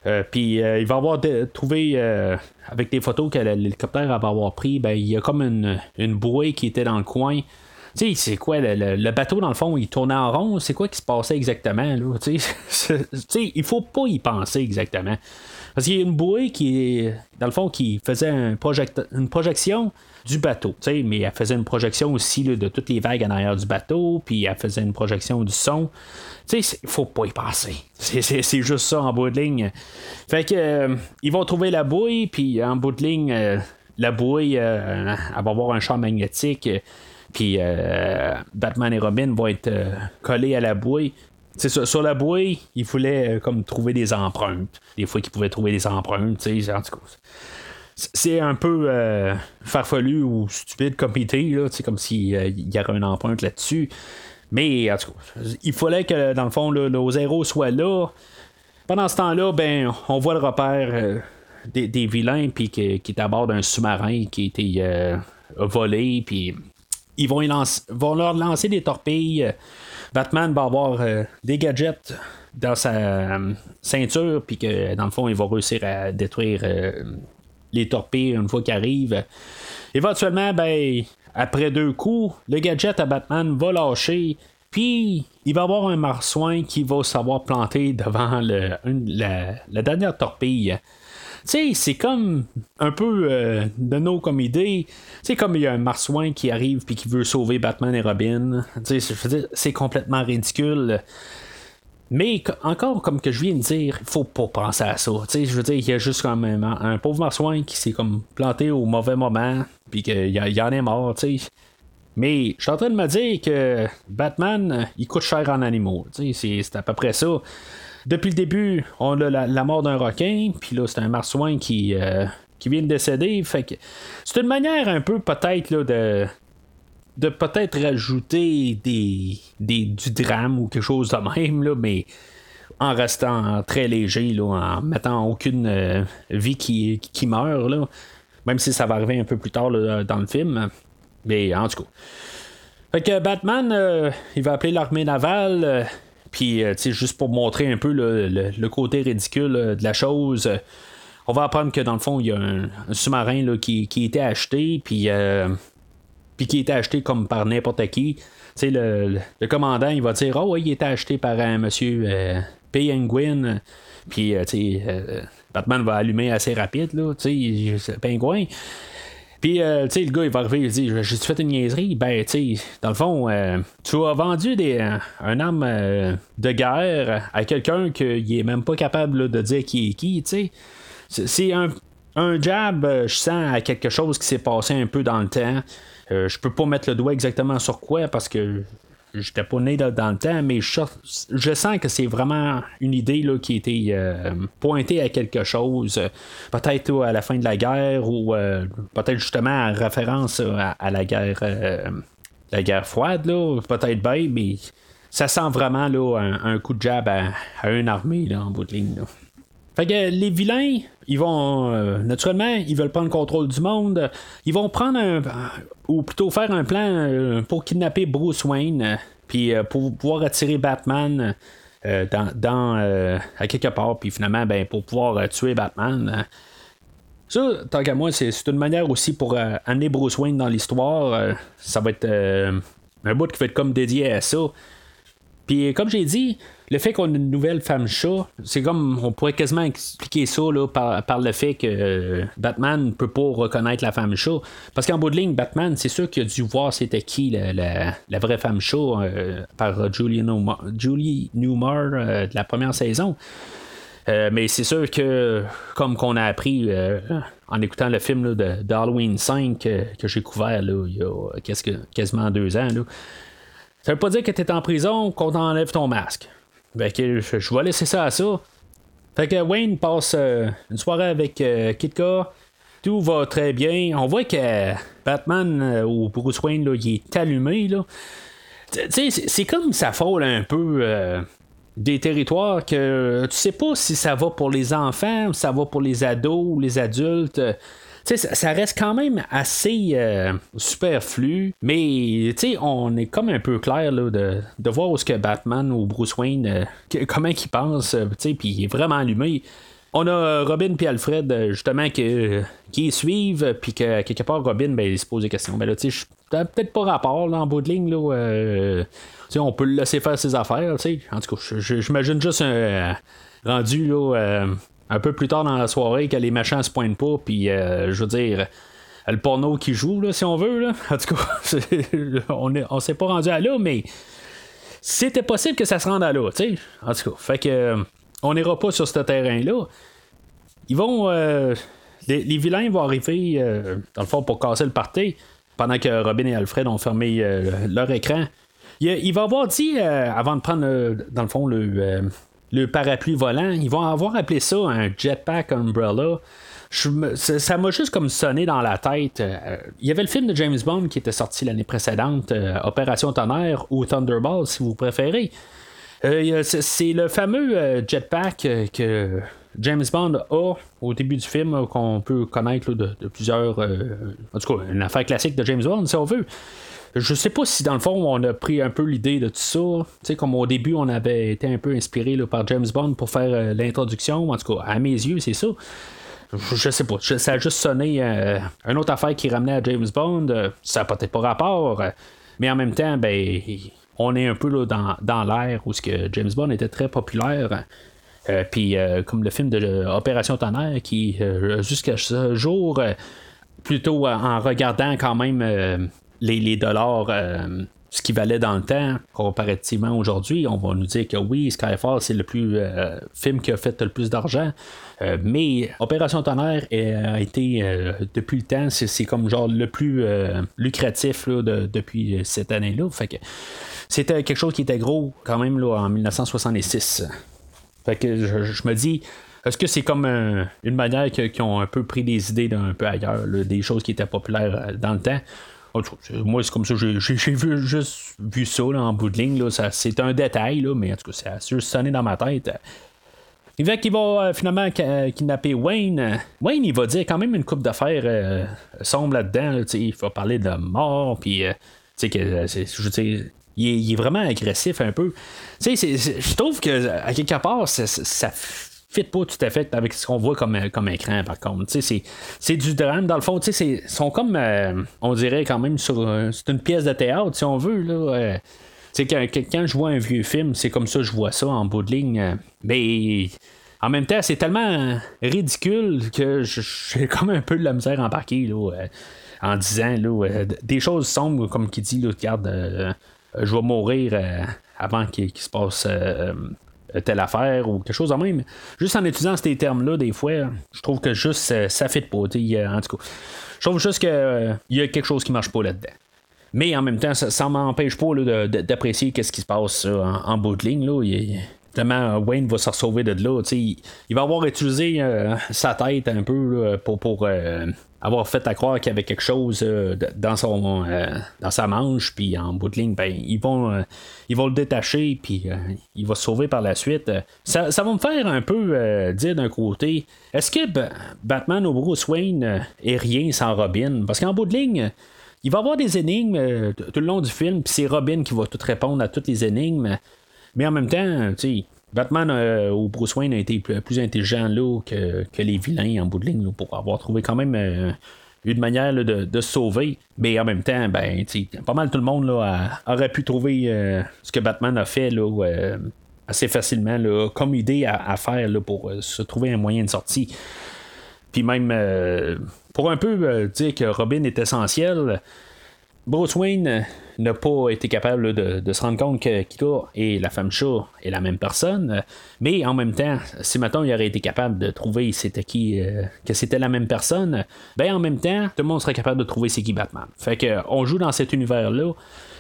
Speaker 1: Euh, puis il va avoir trouvé avec des photos que l'hélicoptère va avoir pris, ben, il y a comme une, une bouée qui était dans le coin. Tu sais, c'est quoi, le, bateau, dans le fond, il tournait en rond, c'est quoi qui se passait exactement, là? Tu sais, il faut pas y penser exactement. Parce qu'il y a une bouée qui, dans le fond, qui faisait un une projection du bateau. Mais elle faisait une projection aussi de toutes les vagues en arrière du bateau, puis elle faisait une projection du son. Il faut pas y passer. C'est juste ça en bout de ligne. Fait que euh, ils vont trouver la bouille, puis en bout de ligne, euh, la bouille, euh, elle va avoir un champ magnétique. Puis Batman et Robin vont être collés à la bouille. Sur, sur, la bouée, il fallait comme trouver des empreintes. Des fois qu'ils pouvaient trouver des empreintes, en tout cas c'est un peu euh, farfelu ou stupide comme idée, là, comme s'il euh, y avait une empreinte là-dessus. Mais en tout cas, il fallait que dans le fond, nos héros soient là. Pendant ce temps-là, ben, on voit le repère euh, des, vilains puis qui, est à bord d'un sous-marin qui a été volé. Puis ils vont, vont leur lancer des torpilles. Batman va avoir des gadgets dans sa ceinture, puis que dans le fond, il va réussir à détruire les torpilles une fois qu'ils arrivent. Éventuellement, ben, après deux coups, le gadget à Batman va lâcher. Puis, il va avoir un marsouin qui va savoir planter devant le, la, dernière torpille. Tu sais, c'est comme un peu euh, de nos comme idée. Comme il y a un marsouin qui arrive puis qui veut sauver Batman et Robin. Tu sais, c'est complètement ridicule. Mais encore, comme que je viens de dire, il faut pas penser à ça. je veux dire, il y a juste comme un, pauvre marsouin qui s'est comme planté au mauvais moment, puis qu'il y, en est mort, tu Mais je suis en train de me dire que Batman, il coûte cher en animaux. C'est à peu près ça. Depuis le début, on a la, mort d'un requin, puis là, c'est un marsouin qui, euh, qui vient de décéder. Fait que c'est une manière un peu peut-être de de peut-être rajouter des, des, du drame ou quelque chose de même, là, mais en restant très léger, là, en mettant aucune euh, vie qui, qui meurt, là, même si ça va arriver un peu plus tard dans le film. Mais en tout cas. Fait que Batman, euh, il va appeler l'armée navale. Euh, puis, sais juste pour montrer un peu le, côté ridicule de la chose, on va apprendre que dans le fond, il y a un, sous-marin qui, qui était acheté, puis puis qui était acheté comme par n'importe qui. Le, le, commandant, il va dire Oh, oui, il était acheté par un monsieur euh, Penguin. Puis, euh, euh, Batman va allumer assez rapide, là, Penguin. Puis, tu sais, le gars, il va arriver, il dit J'ai fait une niaiserie. Ben, tu sais, dans le fond, tu as vendu des, un arme de guerre à quelqu'un qui est même pas capable de dire qui est qui, tu sais. C'est un, un jab, je sens, à quelque chose qui s'est passé un peu dans le temps. Euh, je peux pas mettre le doigt exactement sur quoi parce que j'étais pas né dans le temps, mais je, sens que c'est vraiment une idée là, qui a été euh, pointée à quelque chose, peut-être à la fin de la guerre ou euh, peut-être justement en référence à, la guerre la guerre froide, peut-être bien, mais ça sent vraiment là, un, coup de jab à, une armée là, en bout de ligne. Fait que les vilains, ils vont euh, naturellement, ils veulent prendre le contrôle du monde. Ils vont prendre un ou plutôt faire un plan euh, pour kidnapper Bruce Wayne, euh, puis pour pouvoir attirer Batman dans, à quelque part, puis finalement, ben, pour pouvoir tuer Batman. Ça, tant qu'à moi, c'est une manière aussi pour amener Bruce Wayne dans l'histoire. ça va être un bout qui va être comme dédié à ça. Puis comme j'ai dit, le fait qu'on ait une nouvelle femme chat, c'est comme on pourrait quasiment expliquer ça là, par, le fait que euh, Batman ne peut pas reconnaître la femme chat. Parce qu'en bout de ligne, Batman, c'est sûr qu'il a dû voir c'était qui la, vraie femme chat euh, par Julie Newmar, Julie Newmar euh, de la première saison. mais c'est sûr que, comme qu'on a appris en écoutant le film d'Halloween 5 que j'ai couvert il y a quasiment deux ans, ça veut pas dire que tu es en prison qu'on t'enlève ton masque. Ben, que je, vais laisser ça à ça. Fait que Wayne passe euh, une soirée avec euh, Kitka. Tout va très bien. On voit que Batman euh, ou Bruce Wayne, là, il est allumé. Là. c'est comme ça frôle un peu des territoires que tu sais pas si ça va pour les enfants, ça va pour les ados ou les adultes ça, reste quand même assez euh, superflu, mais on est comme un peu clair là, de, de, voir où ce que Batman ou Bruce Wayne, euh, comment ils pensent, euh, puis il est vraiment allumé. On a Robin puis Alfred, justement, qui, qui suivent, puis que quelque part, Robin, ben, il se pose des questions. Ben là, tu sais, peut-être pas rapport là, en bout de ligne, là. on peut le laisser faire ses affaires, tu sais. En tout cas, j'imagine juste un rendu, là un peu plus tard dans la soirée que les machins se pointent pas, puis euh, je veux dire, le porno qui joue, si on veut, là. en tout cas, on, est, s'est pas rendu à là, mais c'était possible que ça se rende à là, tu. En tout cas, fait que euh, on n'ira pas sur ce terrain-là. Ils vont. Euh, les, vilains vont arriver, dans le fond, pour casser le party, pendant que Robin et Alfred ont fermé leur écran. Il, va avoir dit, avant de prendre, dans le fond, le, le parapluie volant. Ils vont avoir appelé ça un jetpack umbrella. ça m'a juste comme sonné dans la tête. Euh, il y avait le film de James Bond qui était sorti l'année précédente, euh, Opération Tonnerre ou Thunderball si vous préférez. Euh, c'est le fameux jetpack que James Bond a au début du film qu'on peut connaître de, de, plusieurs. en tout cas, une affaire classique de James Bond si on veut. Je sais pas si dans le fond on a pris un peu l'idée de tout ça. Tu sais, comme au début on avait été un peu inspiré par James Bond pour faire euh, l'introduction. En tout cas, à mes yeux, c'est ça. Je sais pas. Ça a juste sonné euh, une autre affaire qui ramenait à James Bond. Euh, ça n'a peut-être pas rapport. mais en même temps, ben, on est un peu là, dans, dans l'air où ce que James Bond était très populaire. Puis comme le film de Opération Tonnerre qui, jusqu'à ce jour, plutôt en regardant quand même les, dollars, euh, ce qui valait dans le temps, comparativement aujourd'hui, on va nous dire que oui, Skyfall, c'est le plus euh, film qui a fait le plus d'argent. Euh, mais Opération Tonnerre a été, depuis le temps, c'est, comme genre le plus lucratif depuis cette année-là. Que c'était quelque chose qui était gros quand même là, en 1966. Fait que je, me dis, Est-ce que c'est comme une manière qu'ils ont un peu pris des idées d'un peu ailleurs, des choses qui étaient populaires dans le temps? Moi, c'est comme ça, j'ai vu, juste vu ça en bout de ligne. c'est un détail, là, mais en tout cas, ça a juste sonné dans ma tête. Il va qu'il va finalement kidnapper Wayne. Wayne, il va dire quand même une coupe d'affaires euh, sombre là-dedans. il va parler de mort, puis euh, euh, je il est, vraiment agressif un peu. Je trouve que à quelque part, ça, ça fit pas tout à fait avec ce qu'on voit comme, comme écran, par contre. C'est du drame, dans le fond. Ils sont comme, euh, on dirait quand même, sur euh, c'est une pièce de théâtre, si on veut. Là, euh, quand, je vois un vieux film, c'est comme ça je vois ça en bout de ligne. Mais en même temps, c'est tellement ridicule que j'ai comme un peu de la misère embarquée là, en disant là, des choses sombres, comme qui dit, là, regarde, je vais mourir avant qu'il se passe euh, telle affaire ou quelque chose de même. Juste en utilisant ces termes-là, des fois, je trouve que juste ça, ça fait pas. en tout cas, je trouve juste qu'il euh, y a quelque chose qui marche pas là-dedans. Mais en même temps, ça ne m'empêche pas d'apprécier ce qui se passe en, bout de ligne. Là. Wayne va se sauver de là. Il, il, va avoir utilisé euh, sa tête un peu pour, pour avoir fait à croire qu'il y avait quelque chose euh, dans son euh, dans sa manche puis en bout de ligne ben ils vont euh, ils vont le détacher puis il va se sauver par la suite. Ça, va me faire un peu dire d'un côté est-ce que Batman ou Bruce Wayne est rien sans Robin? Parce qu'en bout de ligne il va avoir des énigmes tout le long du film puis c'est Robin qui va tout répondre à toutes les énigmes mais en même temps tu sais Batman euh, ou Bruce Wayne a été plus, intelligent là que, les vilains en bout de ligne pour avoir trouvé quand même euh, une manière de, se sauver. Mais en même temps, ben, pas mal tout le monde aurait pu trouver euh, ce que Batman a fait assez facilement comme idée à, faire là, pour se trouver un moyen de sortie. Puis même pour un peu dire que Robin est essentiel, Bruce Wayne n'a pas été capable de, se rendre compte que Kika et la femme chat est la même personne. Mais en même temps, si maintenant il aurait été capable de trouver c'était qui euh, que c'était la même personne, ben en même temps, tout le monde serait capable de trouver c'est qui Batman. Fait que on joue dans cet univers-là.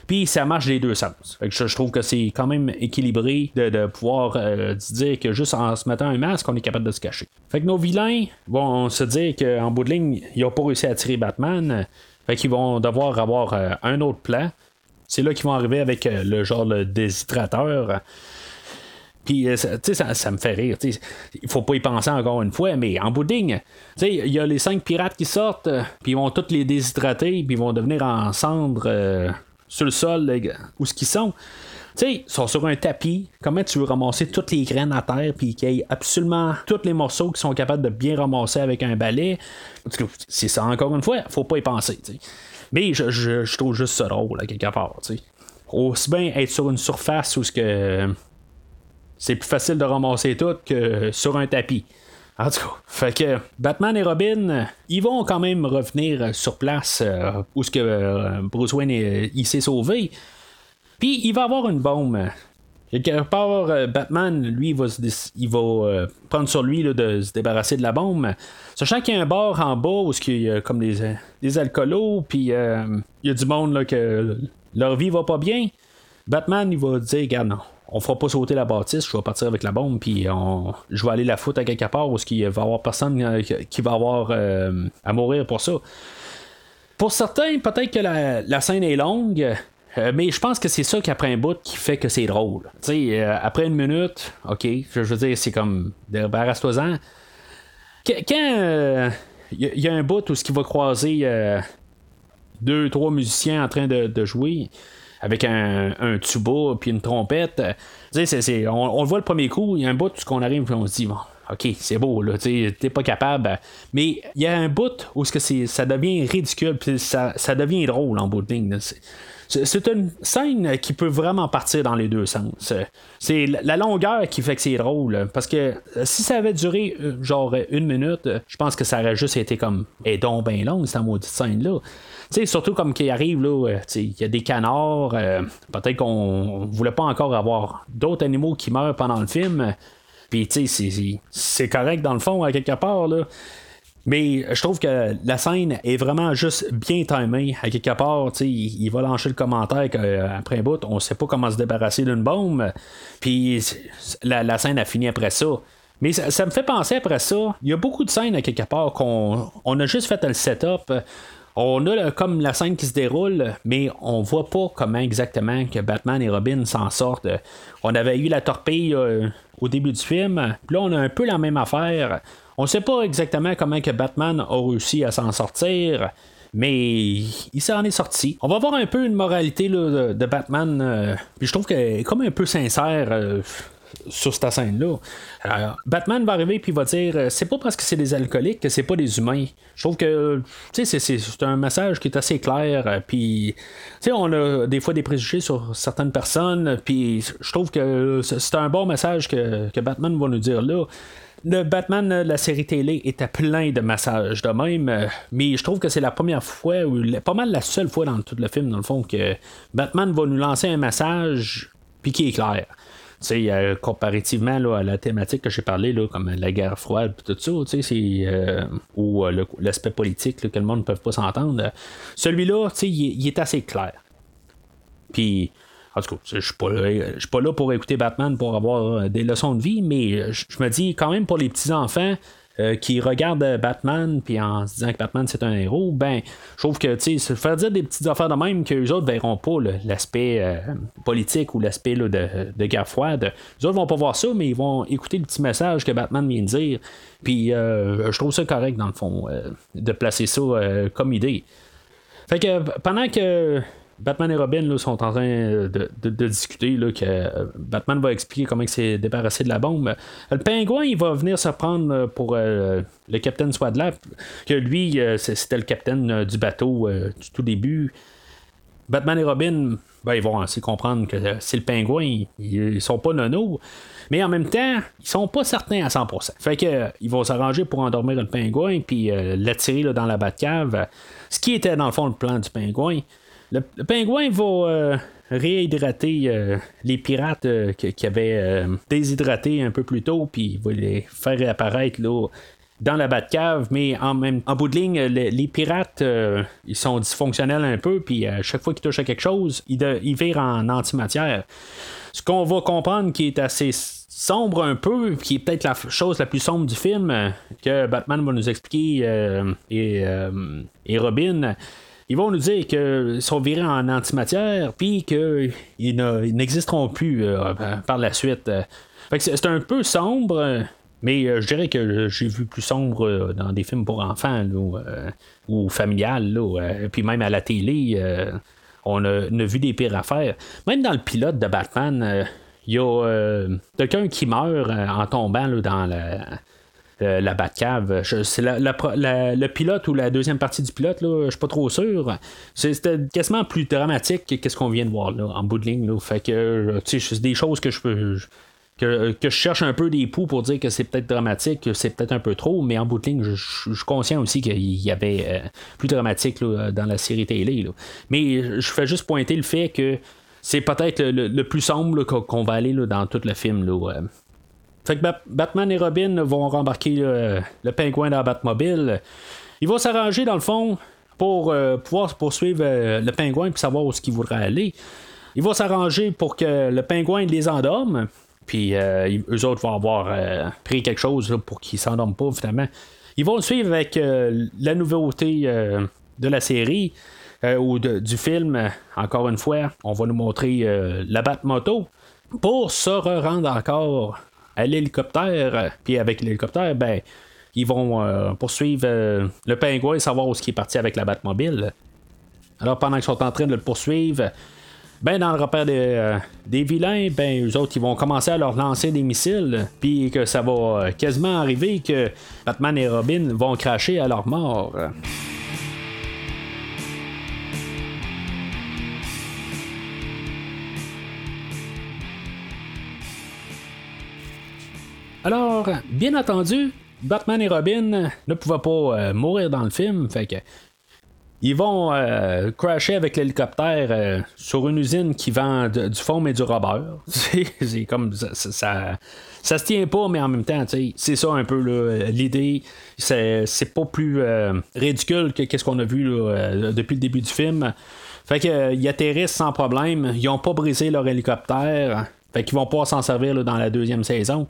Speaker 1: Puis ça marche les deux sens. Fait que je, trouve que c'est quand même équilibré de, pouvoir euh, dire que juste en se mettant un masque, on est capable de se cacher. Fait que nos vilains vont se dire qu'en bout de ligne, ils n'ont pas réussi à tirer Batman. Fait qu'ils vont devoir avoir euh, un autre plan. C'est là qu'ils vont arriver avec euh, le genre de déshydrateur. Puis, euh, ça, ça, me fait rire. Il faut pas y penser encore une fois, mais en bouding, il y a les cinq pirates qui sortent, puis ils vont tous les déshydrater, puis ils vont devenir en cendres sur le sol où ce qu'ils sont. Tu sais, ils sont sur un tapis. Comment tu veux ramasser toutes les graines à terre puis qu'il y ait absolument tous les morceaux qui sont capables de bien ramasser avec un balai? C'est ça, encore une fois, faut pas y penser. Mais je, trouve juste ça drôle, quelque part. sais. Aussi bien être sur une surface où que c'est plus facile de ramasser tout que sur un tapis. En tout cas, fait que Batman et Robin, ils vont quand même revenir sur place euh, où ce que euh, Bruce Wayne il s'est sauvé. Puis il va avoir une bombe. Quelque part, euh, Batman, lui, il va, il va euh, prendre sur lui de se débarrasser de la bombe. Sachant qu'il y a un bar en bas où il y a comme des, alcoolos, puis euh, il y a du monde là, que leur vie va pas bien. Batman, il va dire, regarde, non, on fera pas sauter la bâtisse, je vais partir avec la bombe, puis je vais aller la foutre à quelque part où il va y avoir personne qui va avoir à mourir pour ça. Pour certains, peut-être que la scène est longue, euh, mais je pense que c'est ça qui après un bout qui fait que c'est drôle. Tu sais, euh, après une minute, ok, je, veux dire, c'est comme débarrasse-toi-en. Quand il euh, y, a un bout où ce qui va croiser deux, trois musiciens en train de, jouer avec un, tuba puis une trompette, tu sais, on, le voit le premier coup, il y a un bout où on arrive et on se dit, bon, OK, c'est beau, là, t'es pas capable. Mais il y a un bout où que ça devient ridicule, puis ça, ça devient drôle en bout de ligne. C'est une scène qui peut vraiment partir dans les deux sens. C'est la longueur qui fait que c'est drôle. Parce que si ça avait duré euh, genre une minute, je pense que ça aurait juste été comme et donc bien long, cette maudite scène-là. sais, surtout comme qu'il arrive, là, euh, il y a des canards. Euh, peut-être qu'on voulait pas encore avoir d'autres animaux qui meurent pendant le film. Puis, tu sais, c'est correct dans le fond, à quelque part, là. Mais je trouve que la scène est vraiment juste bien timée. À quelque part, il, il va lancer le commentaire qu'après un bout, on sait pas comment se débarrasser d'une bombe. Puis la, scène a fini après ça. Mais ça, me fait penser après ça, il y a beaucoup de scènes à quelque part qu'on on a juste fait le setup. On a comme la scène qui se déroule, mais on voit pas comment exactement que Batman et Robin s'en sortent. On avait eu la torpille euh, au début du film, puis là on a un peu la même affaire. On sait pas exactement comment que Batman a réussi à s'en sortir. Mais il s'en est sorti. On va voir un peu une moralité de, Batman. Euh, puis je trouve qu'elle est comme un peu sincère. Euh, sur cette scène-là. Batman va arriver puis va dire euh, c'est pas parce que c'est des alcooliques que c'est pas des humains. Je trouve que c'est, un message qui est assez clair. Puis on a des fois des préjugés sur certaines personnes. Puis je trouve que c'est un bon message que, que Batman va nous dire là. Le Batman, la série télé, était plein de messages de même, euh, mais je trouve que c'est la première fois, ou pas mal la seule fois dans tout le film, dans le fond, que Batman va nous lancer un message, puis qui est clair. Euh, comparativement à la thématique que j'ai parlé, là, comme la guerre froide tout ça, euh, ou euh, l'aspect politique que le monde ne peut pas s'entendre, celui-là, il, est assez clair. Puis, en tout cas, je suis pas, suis pas là pour écouter Batman pour avoir des leçons de vie, mais je me dis quand même pour les petits enfants, euh, qui regardent Batman puis en se disant que Batman c'est un héros, ben je trouve que tu sais, faire dire des petites affaires de même que les autres verront pas l'aspect euh, politique ou l'aspect de, de, guerre froide. Les autres vont pas voir ça, mais ils vont écouter le petit message que Batman vient de dire. Puis euh, je trouve ça correct dans le fond de placer ça comme idée. Fait que pendant que Batman et Robin là, sont en train de, discuter là, que euh, Batman va expliquer comment il s'est débarrassé de la bombe. Le pingouin, va venir se prendre pour euh, le capitaine Swadlap, que lui, euh, c'était le capitaine du bateau du tout début. Batman et Robin, ben, vont ainsi comprendre que c'est le pingouin, ils, sont pas nono. Mais en même temps, ils sont pas certains à 100%. Fait que ils vont s'arranger pour endormir le pingouin puis l'attirer dans la Batcave. Ce qui était dans le fond le plan du pingouin. Le, pingouin va euh, réhydrater euh, les pirates euh, qui, avaient déshydraté un peu plus tôt, puis il va les faire réapparaître là, dans la Batcave, mais en, même, en bout de ligne, les, pirates, ils sont dysfonctionnels un peu, puis à chaque fois qu'ils touchent à quelque chose, ils, ils virent en antimatière. Ce qu'on va comprendre qui est assez sombre un peu, qui est peut-être la chose la plus sombre du film, que Batman va nous expliquer, et, et Robin, ils vont nous dire qu'ils sont virés en antimatière, puis qu'ils n'existeront plus euh, par la suite. c'est un peu sombre. Mais euh, je dirais que j'ai vu plus sombre euh, dans des films pour enfants ou familial. puis même à la télé, on a, vu des pires affaires. Même dans le pilote de Batman, il y a quelqu'un qui meurt en tombant dans la, euh, la Batcave. C'est le pilote ou la deuxième partie du pilote, là, je suis pas trop sûr. C'était quasiment plus dramatique que ce qu'on vient de voir là, en bout de ligne. Que c'est des choses que je peux. Que, je cherche un peu des poux pour dire que c'est peut-être dramatique, que c'est peut-être un peu trop, mais en bout de ligne, je, suis conscient aussi qu'il y avait euh, plus dramatique dans la série télé. Mais je fais juste pointer le fait que c'est peut-être le, plus sombre qu'on va aller dans tout le film. Fait que Batman et Robin vont rembarquer le, pingouin dans la Batmobile. Ils vont s'arranger dans le fond pour euh, pouvoir poursuivre euh, le pingouin et savoir où ce qu'il voudrait aller. Ils vont s'arranger pour que le pingouin les endorme. Puis euh, eux autres vont avoir pris quelque chose pour qu'ils s'endorment pas, finalement. Ils vont suivre avec la nouveauté de la série ou du film. Encore une fois, on va nous montrer la Batmoto pour se rendre encore à l'hélicoptère. Puis avec l'hélicoptère, ben, ils vont euh, poursuivre euh, le pingouin et savoir où est-ce qui est parti avec la Batmobile. Alors pendant qu'ils sont en train de le poursuivre, ben dans le repère euh, des, vilains, ben eux autres ils vont commencer à leur lancer des missiles, puis que ça va quasiment arriver que Batman et Robin vont cracher à leur mort. Alors, bien entendu, Batman et Robin ne pouvaient pas euh, mourir dans le film, fait ils vont euh, crasher avec l'hélicoptère euh, sur une usine qui vend du foam et du rubber. c'est ça, ça, se tient pas, mais en même temps, c'est ça un peu l'idée. C'est pas plus ridicule que ce qu'on a vu depuis le début du film. Fait qu'ils atterrissent sans problème. Ils ont pas brisé leur hélicoptère. Fait qu'ils vont pouvoir s'en servir dans la deuxième saison.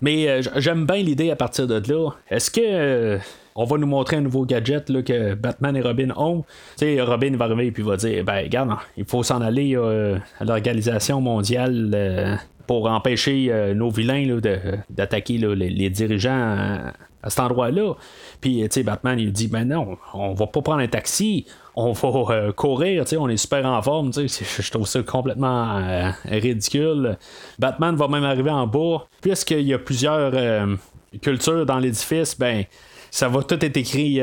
Speaker 1: Mais j'aime bien l'idée à partir de là. Est-ce que on va nous montrer un nouveau gadget là, que Batman et Robin ont? sais, Robin va arriver et va dire ben regarde, il faut s'en aller à l'organisation mondiale pour empêcher nos vilains d'attaquer les, dirigeants à cet endroit-là. Puis, tu sais, Batman, il dit, ben non, on va pas prendre un taxi, on va euh, courir, tu sais, on est super en forme, tu sais, je trouve ça complètement euh, ridicule. Batman va même arriver en bas, puisqu'il y a plusieurs euh, cultures dans l'édifice, ben ça va tout être écrit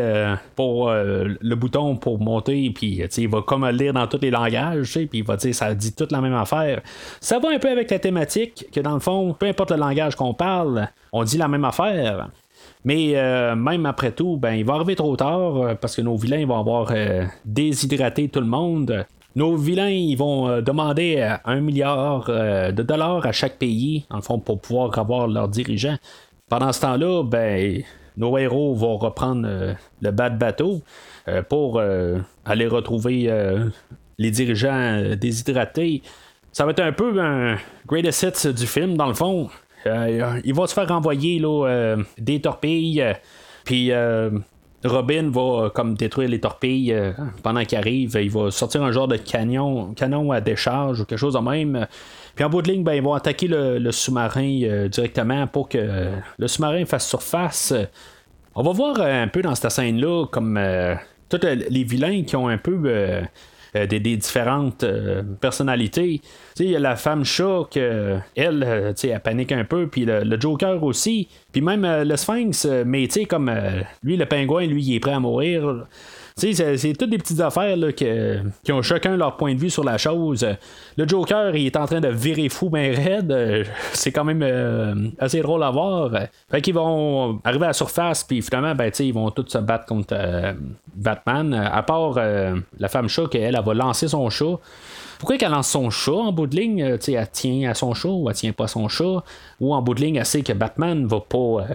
Speaker 1: pour le bouton pour monter, puis il va comme lire dans tous les langages, puis il va dire ça dit toute la même affaire. Ça va un peu avec la thématique, que dans le fond, peu importe le langage qu'on parle, on dit la même affaire. Mais euh, même après tout, ben, il va arriver trop tard euh, parce que nos vilains vont avoir euh, déshydraté tout le monde. Nos vilains, vont demander un milliard de dollars à chaque pays, en fond, pour pouvoir avoir leurs dirigeants. Pendant ce temps-là, ben, nos héros vont reprendre le bas de bateau pour aller retrouver les dirigeants déshydratés. Ça va être un peu un greatest hits du film, dans le fond. Euh, il va se faire renvoyer là, euh, des torpilles. Euh, puis Robin va comme détruire les torpilles pendant qu'il arrive. Il va sortir un genre de canon, canon à décharge ou quelque chose de même. Puis en bout de ligne, ben, ils vont attaquer le, sous-marin directement pour que le sous-marin fasse surface. On va voir un peu dans cette scène-là comme tous les vilains qui ont un peu euh, des, différentes euh, personnalités. Il y a la femme chat que elle, euh, elle panique un peu, puis le, Joker aussi, puis même le Sphinx, mais comme lui, le pingouin, lui, il est prêt à mourir. C'est toutes des petites affaires là, qui ont chacun leur point de vue sur la chose. Le Joker, il est en train de virer fou, ben raide. C'est quand même euh, assez drôle à voir. Fait qu'ils vont arriver à la surface, puis finalement, ben, ils vont tous se battre contre euh, Batman. À part euh, la femme chat, qu'elle, elle va lancer son chat. Pourquoi qu'elle lance son chat en bout de ligne? elle tient à son chat ou elle tient pas à son chat? Ou en bout de ligne, elle sait que Batman va pas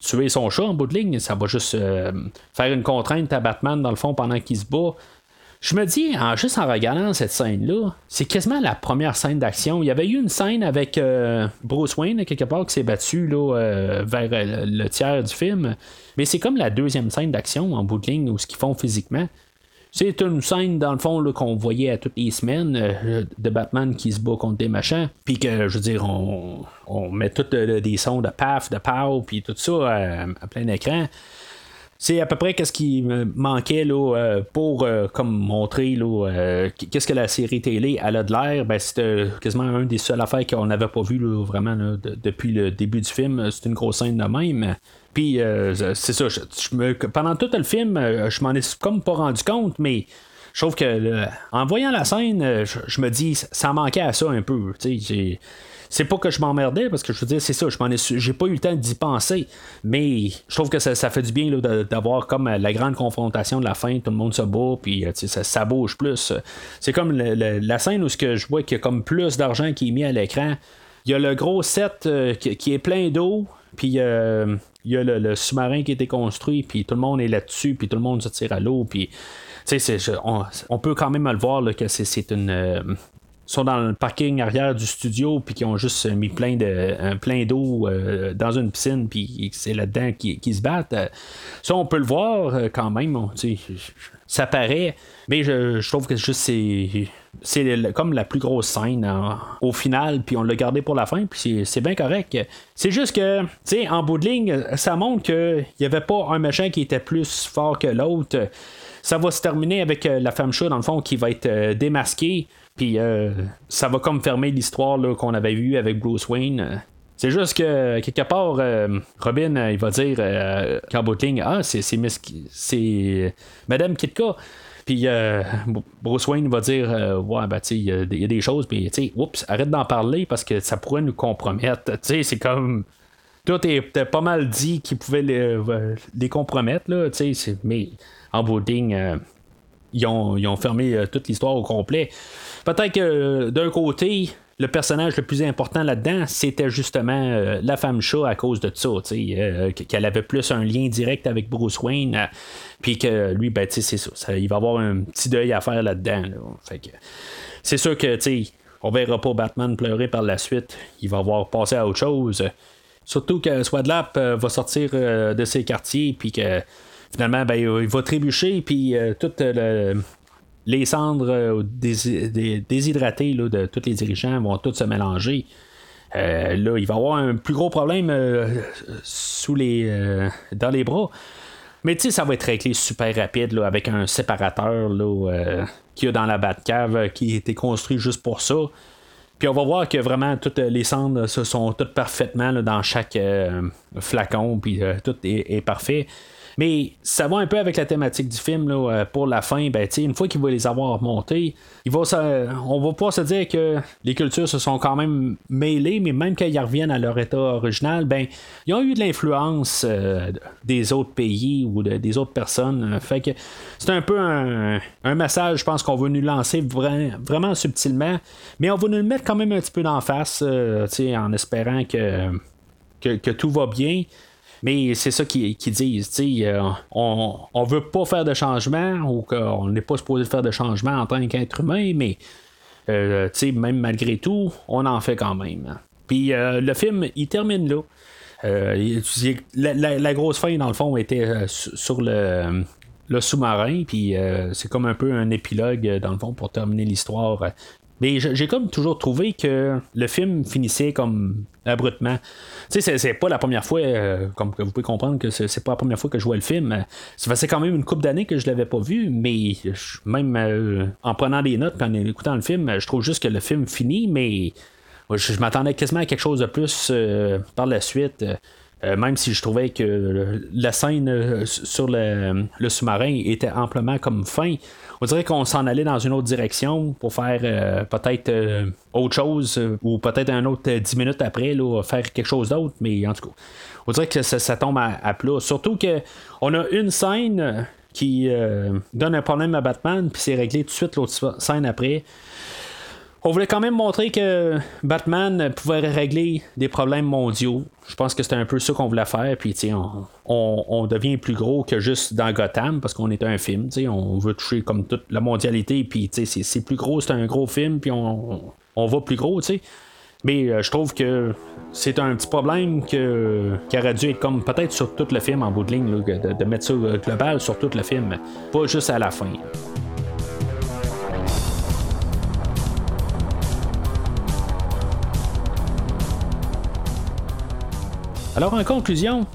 Speaker 1: tuer son chat en bout de ligne, ça va juste euh, faire une contrainte à Batman dans le fond pendant qu'il se bat. Je me dis, en, juste en regardant cette scène-là, c'est quasiment la première scène d'action. Il y avait eu une scène avec euh, Bruce Wayne, quelque part, qui s'est battu là, euh, vers le tiers du film. Mais c'est comme la deuxième scène d'action en bout de ligne, où ce qu'ils font physiquement. C'est une scène, dans le fond, qu'on voyait à toutes les semaines euh, de Batman qui se bat contre des machins. Puis que, je veux dire, on, met tous des sons de paf, de pow, puis tout ça euh, à, plein écran. C'est à peu près qu'est-ce qui manquait là, euh, pour comme montrer qu'est-ce que la série télé a de l'air. Ben, c'était quasiment un des seules affaires qu'on n'avait pas vu vraiment depuis le début du film. C'est une grosse scène de même. Puis euh, c'est ça, pendant tout le film, euh, je m'en ai comme pas rendu compte, mais je trouve que en voyant la scène, euh, je, me dis ça manquait à ça un peu. C'est pas que je m'emmerdais parce que je veux dire, c'est ça, je m'en j'ai pas eu le temps d'y penser, mais je trouve que ça, fait du bien d'avoir comme la grande confrontation de la fin, tout le monde se bat, puis ça, bouge plus. C'est comme la scène où que je vois qu'il y a comme plus d'argent qui est mis à l'écran. Il y a le gros set qui, est plein d'eau, puis il y a le, sous-marin qui a été construit, puis tout le monde est là-dessus, puis tout le monde se tire à l'eau, puis on, on, peut quand même le voir que c'est une. Euh, sont dans le parking arrière du studio puis qui ont juste mis plein de un plein d'eau euh, dans une piscine puis c'est là-dedans qu'ils se battent. Ça on peut le voir euh, quand même, ça paraît, mais je, trouve que juste c'est c'est comme la plus grosse scène hein, au final, puis on l'a gardé pour la fin, puis c'est bien correct. C'est juste que, tu sais, en bout de ligne, ça montre qu'il n'y avait pas un machin qui était plus fort que l'autre. Ça va se terminer avec euh, la femme chat, dans le fond, qui va être euh, démasquée, puis euh, ça va comme fermer l'histoire qu'on avait vue avec Bruce Wayne. C'est juste que quelque part, Robin, il va dire qu'en bout de ligne, ah, c'est Madame Kitka. Puis euh, Bruce Wayne va dire euh, Ouais, ben, il y, a des choses, puis, oups, arrête d'en parler parce que ça pourrait nous compromettre. C'est comme. Tout est pas mal dit qu'il pouvait les, euh, compromettre, là, mais en bout ils, ont, ils ont fermé toute l'histoire au complet. Peut-être que d'un côté, le personnage le plus important là-dedans, c'était justement euh, la femme chat à cause de ça, euh, qu'elle avait plus un lien direct avec Bruce Wayne, euh, puis que lui, ben, c'est ça, il va avoir un petit deuil à faire là-dedans. c'est sûr que, tu on verra pas Batman pleurer par la suite, il va avoir passé à autre chose. surtout que Swadlap va sortir de ses quartiers, puis que finalement, ben, il va trébucher, puis toutes les cendres déshydratées de tous les dirigeants vont toutes se mélanger. là, il va avoir un plus gros problème sous les, dans les bras. Mais ça va être réglé super rapide avec un séparateur euh, qu'il y a dans la Batcave euh, qui a été construit juste pour ça. Puis on va voir que vraiment toutes les cendres se sont toutes parfaitement dans chaque euh, flacon, puis tout est, parfait. Mais ça va un peu avec la thématique du film. Là, euh, pour la fin, ben, une fois qu'il va les avoir montés, il va, on va pouvoir se dire que les cultures se sont quand même mêlées, mais même quand ils reviennent à leur état original, ben, ils ont eu de l'influence euh, des autres pays ou des autres personnes. Fait que c'est un peu un, message, je pense, qu'on veut nous lancer vraiment subtilement, mais on va nous le mettre quand même un petit peu d'en face, euh, en espérant que, que, tout va bien. Mais c'est ça qu'ils disent. Euh, on, on veut pas faire de changement ou qu'on n'est pas supposé faire de changement en tant qu'être humain, mais euh, même malgré tout, on en fait quand même. Puis euh, le film, il termine là. La, grosse fin, dans le fond, était sur le, le sous-marin, puis c'est comme un peu un épilogue, dans le fond, pour terminer l'histoire mais j'ai comme toujours trouvé que le film finissait comme abruptement. Tu sais, c'est pas la première fois, euh, comme vous pouvez comprendre que c'est pas la première fois que je vois le film. Ça faisait quand même une couple d'années que je l'avais pas vu, mais même euh, en prenant des notes et en écoutant le film, je trouve juste que le film finit, mais je, m'attendais quasiment à quelque chose de plus euh, par la suite. même si je trouvais que la scène sur le, le sous-marin était amplement comme fin, on dirait qu'on s'en allait dans une autre direction pour faire euh, peut-être euh, autre chose euh, ou peut-être un autre 10 minutes après là, faire quelque chose d'autre, mais en tout cas, on dirait que ça, tombe à, plat. Surtout que on a une scène qui donne un problème à Batman, puis c'est réglé tout de suite l'autre scène après on voulait quand même montrer que Batman pouvait régler des problèmes mondiaux. Je pense que c'était un peu ça qu'on voulait faire. Puis, on, on, devient plus gros que juste dans Gotham parce qu'on est un film. On veut toucher comme toute la mondialité. Puis, c'est plus gros, c'est un gros film. Puis, on, on va plus gros. sais. Mais euh, je trouve que c'est un petit problème que, qui aurait dû être comme peut-être sur tout le film en bout de ligne, de, de, mettre ça euh, global sur tout le film, pas juste à la fin. Alors, en conclusion,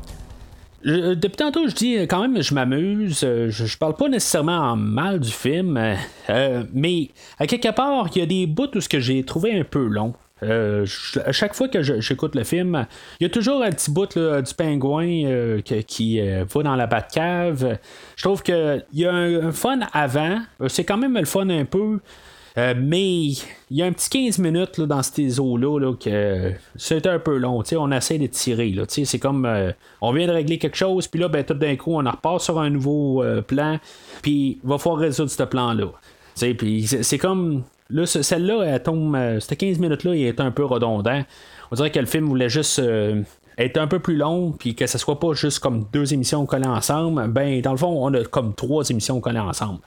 Speaker 1: depuis tantôt, je dis quand même, je m'amuse. Je, parle pas nécessairement en mal du film, euh, mais à quelque part, il y a des bouts où ce que j'ai trouvé un peu long. Euh, à chaque fois que j'écoute le film, il y a toujours un petit bout du pingouin euh, qui, va dans la Batcave. Je trouve qu'il y a un fun avant. C'est quand même le fun un peu. Euh, mais il y a un petit 15 minutes dans ces eaux-là que c'est un peu long. On essaie de tirer. C'est comme euh, on vient de régler quelque chose, puis là, ben, tout d'un coup, on en repart sur un nouveau euh, plan, puis il va falloir résoudre ce plan-là. Puis c'est comme. Là, celle-là, elle tombe. Cette 15 minutes-là, il est un peu redondant. On dirait que le film voulait juste être un peu plus long, puis que ce soit pas juste comme deux émissions collées ensemble, ben dans le fond, on a comme trois émissions collées ensemble.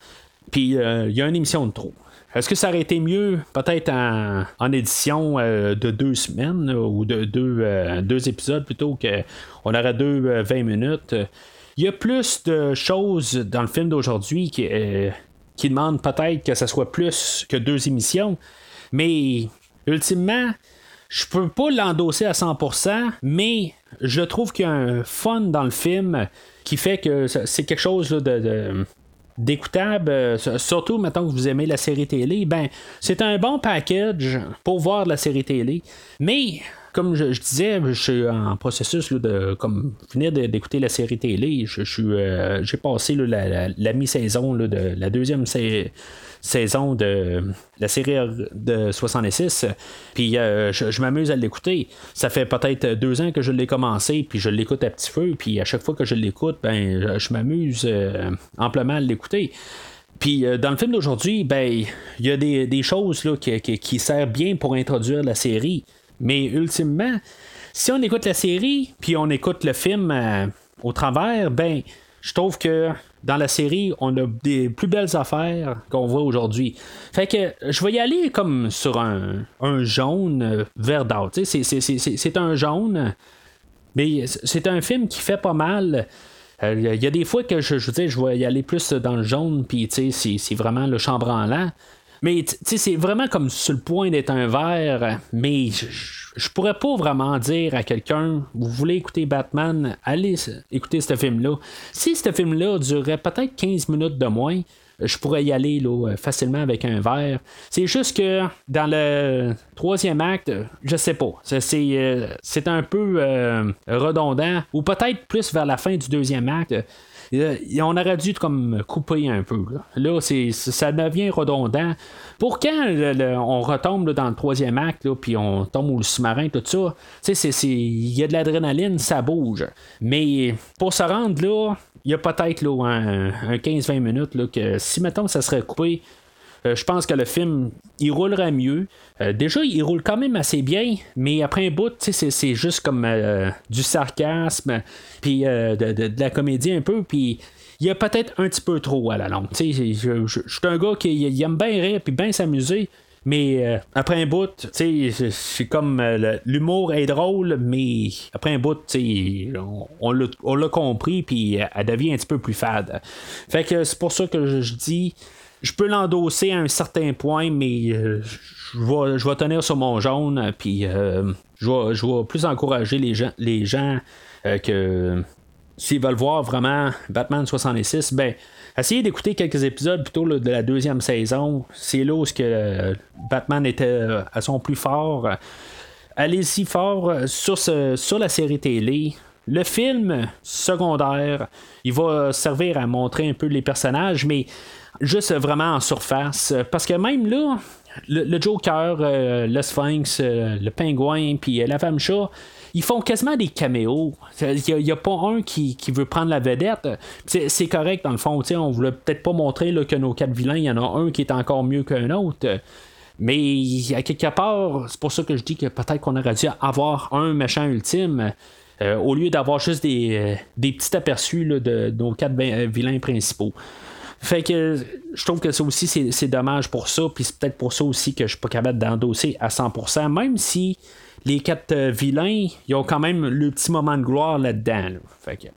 Speaker 1: Puis il y a une émission de trop. Est-ce que ça aurait été mieux peut-être en, édition euh, de deux semaines ou de deux, euh, épisodes plutôt qu'on aurait deux 20 euh, minutes? Il y a plus de choses dans le film d'aujourd'hui qui, qui demandent peut-être que ça soit plus que deux émissions, mais ultimement, je peux pas l'endosser à 100%, mais je trouve qu'il y a un fun dans le film qui fait que c'est quelque chose de d'écoutable, euh, surtout maintenant que vous aimez la série télé, ben c'est un bon package pour voir la série télé. Mais comme je, disais, je suis en processus de comme finir d'écouter la série télé. Je, suis euh, j'ai passé la, mi-saison de la deuxième saison de la série de 66. Puis euh, je, m'amuse à l'écouter. Ça fait peut-être deux ans que je l'ai commencé, puis je l'écoute à petit feu. Puis à chaque fois que je l'écoute, ben je, m'amuse euh, amplement à l'écouter. Puis dans le film d'aujourd'hui, ben il y a des, choses qui, servent bien pour introduire la série. Mais ultimement, si on écoute la série, puis on écoute le film euh, au travers, ben, je trouve que dans la série, on a des plus belles affaires qu'on voit aujourd'hui. Fait que je vais y aller comme sur un, jaune euh, verdâtre. C'est un jaune. Mais c'est un film qui fait pas mal. Il y a des fois que je, je je vais y aller plus dans le jaune, puis c'est vraiment le chambranlant. Mais c'est vraiment comme sur le point d'être un verre, mais je, pourrais pas vraiment dire à quelqu'un vous voulez écouter Batman, allez écouter ce film-là. Si ce film-là durerait peut-être 15 minutes de moins, je pourrais y aller là, facilement avec un verre. C'est juste que dans le troisième acte, je sais pas. C'est, euh, un peu euh, redondant, ou peut-être plus vers la fin du deuxième acte on aurait dû comme couper un peu. Là, ça devient redondant. Pour quand on retombe dans le troisième acte, puis on tombe au sous-marin, tout ça, il y a de l'adrénaline, ça bouge. Mais pour se rendre là, il y a peut-être un, un 15-20 minutes que si mettons ça serait coupé, euh, je pense que le film, il roulerait mieux. Euh, déjà, il roule quand même assez bien, mais après un bout, c'est juste comme euh, du sarcasme, puis de, la comédie un peu, puis il y a peut-être un petit peu trop à la longue. Je, suis un gars qui aime bien rire, puis bien s'amuser. Mais après un bout, c'est comme l'humour est drôle, mais après un bout, on, on l'a compris, puis elle devient un petit peu plus fade. Fait que c'est pour ça que je dis, je peux l'endosser à un certain point, mais euh, je, vais, tenir sur mon jaune, puis euh, je, vais, plus encourager les gens, euh, que s'ils veulent voir vraiment Batman 66, ben essayez d'écouter quelques épisodes plutôt de la deuxième saison. C'est là où Batman était à son plus fort. Allez-y fort sur la série télé. Le film secondaire, il va servir à montrer un peu les personnages, mais juste vraiment en surface. Parce que même là, le, Joker, euh, le Sphinx, euh, le Pingouin, puis euh, la femme chat, ils font quasiment des caméos. Il n'y a, pas un qui, veut prendre la vedette. C'est correct dans le fond. On voulait peut-être pas montrer là, que nos quatre vilains, il y en a un qui est encore mieux qu'un autre. Mais à quelque part, c'est pour ça que je dis que peut-être qu'on aurait dû avoir un méchant ultime. au lieu d'avoir juste des, petits aperçus de nos quatre vilains principaux. Fait que je trouve que ça aussi, c'est dommage pour ça. Puis c'est peut-être pour ça aussi que je suis pas capable d'endosser à 100%, même si les quatre euh, vilains, ils ont quand même le petit moment de gloire là-dedans. Fait que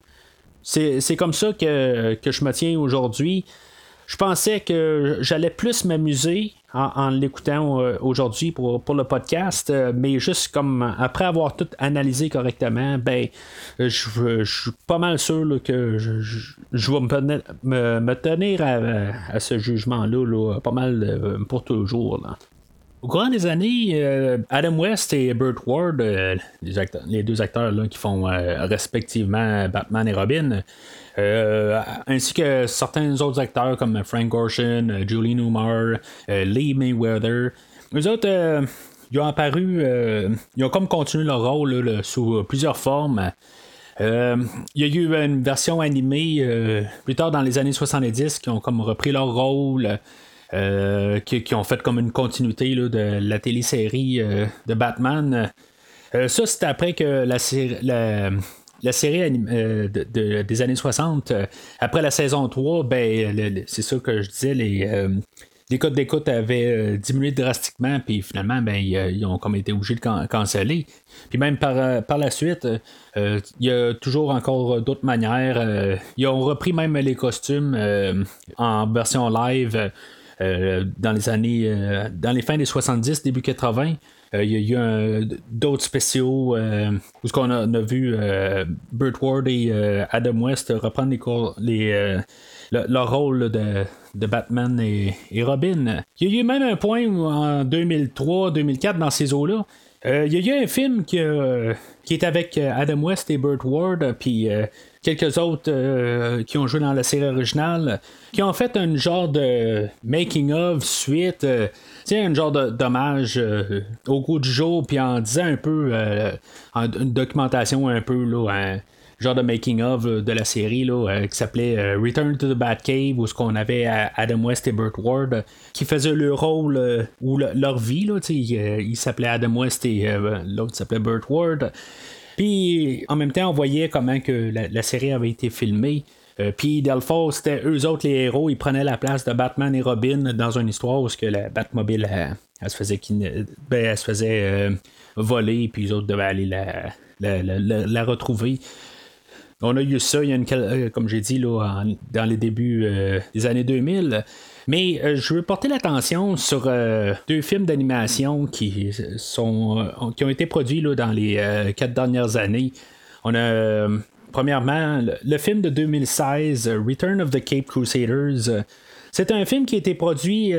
Speaker 1: c'est comme ça que, que je me tiens aujourd'hui je pensais que j'allais plus m'amuser en, l'écoutant euh, aujourd'hui pour, le podcast, euh, mais juste comme après avoir tout analysé correctement, ben je, suis pas mal sûr que je, vais me, tenir à, ce jugement-là pas mal euh, pour toujours. Au cours des années, Adam West et Burt Ward, les, deux acteurs qui font respectivement Batman et Robin, euh, ainsi que certains autres acteurs comme Frank Gorshin, euh, Julie Newmar, euh, Lee Mayweather. Eux autres, ils ont apparu, ils ont comme continué leur rôle sous plusieurs formes. il y a eu une version animée plus tard dans les années 70 qui ont comme repris leur rôle. qui, ont fait comme une continuité de la télésérie de Batman. ça, c'est après que la, la, la série euh, des années 60, euh, après la saison 3, ben, c'est ça que je disais, les, euh, les codes d'écoute avaient diminué drastiquement, puis finalement, ben, ils, ont comme été obligés de canceller. Puis même par, par la suite, il y a toujours encore d'autres manières. ils ont repris même les costumes en version live. dans les années dans les fins des 70, début 80, euh, il y a eu d'autres spéciaux euh, où on a, vu euh, Burt Ward et Adam West reprendre les, leur rôle de, Batman et, Robin. Il y a eu même un point où en 2003-2004 dans ces eaux-là. il y a eu un film qui, qui est avec Adam West et Burt Ward, puis quelques autres euh, qui ont joué dans la série originale, qui ont fait un genre de making of suite, euh, un genre d'hommage euh, au goût du jour, puis en disant un peu, une documentation un peu, là, un genre de making of de la série là, qui s'appelait Return to the Batcave, où ce qu'on avait Adam West et Burt Ward, qui faisaient le rôle ou leur vie, là, il, s'appelait Adam West et l'autre s'appelait Burt Ward. Puis en même temps, on voyait comment que la, série avait été filmée. Euh, puis Delphos, c'était eux autres les héros, ils prenaient la place de Batman et Robin dans une histoire où que la Batmobile elle, se faisait ben, euh, volée, puis les autres devaient aller la, retrouver. On a eu ça, il y a une, comme j'ai dit, là, dans les débuts des années 2000. Mais euh, je veux porter l'attention sur euh, deux films d'animation qui sont euh, qui ont été produits là, dans les quatre dernières années. On a premièrement le, film de 2016, Return of the Cape Crusaders. C'est un film qui a été produit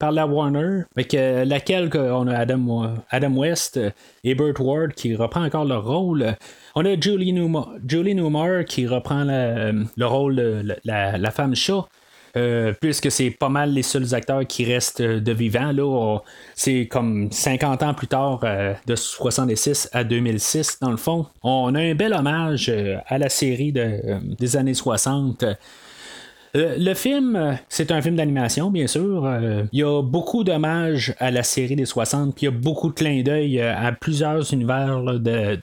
Speaker 1: par la Warner, avec laquelle on a Adam, Adam West et Burt Ward qui reprend encore leur rôle. On a Julie Newmar, qui reprend le rôle de la femme chat. Euh, puisque c'est pas mal les seuls acteurs qui restent euh, de vivants. C'est comme 50 ans plus tard, euh, de 66 à 2006, dans le fond. On a un bel hommage à la série des années 60. le film, c'est un film d'animation, bien sûr. Il y a beaucoup d'hommages à la série des 60, puis il y a beaucoup de clins d'œil à plusieurs univers de,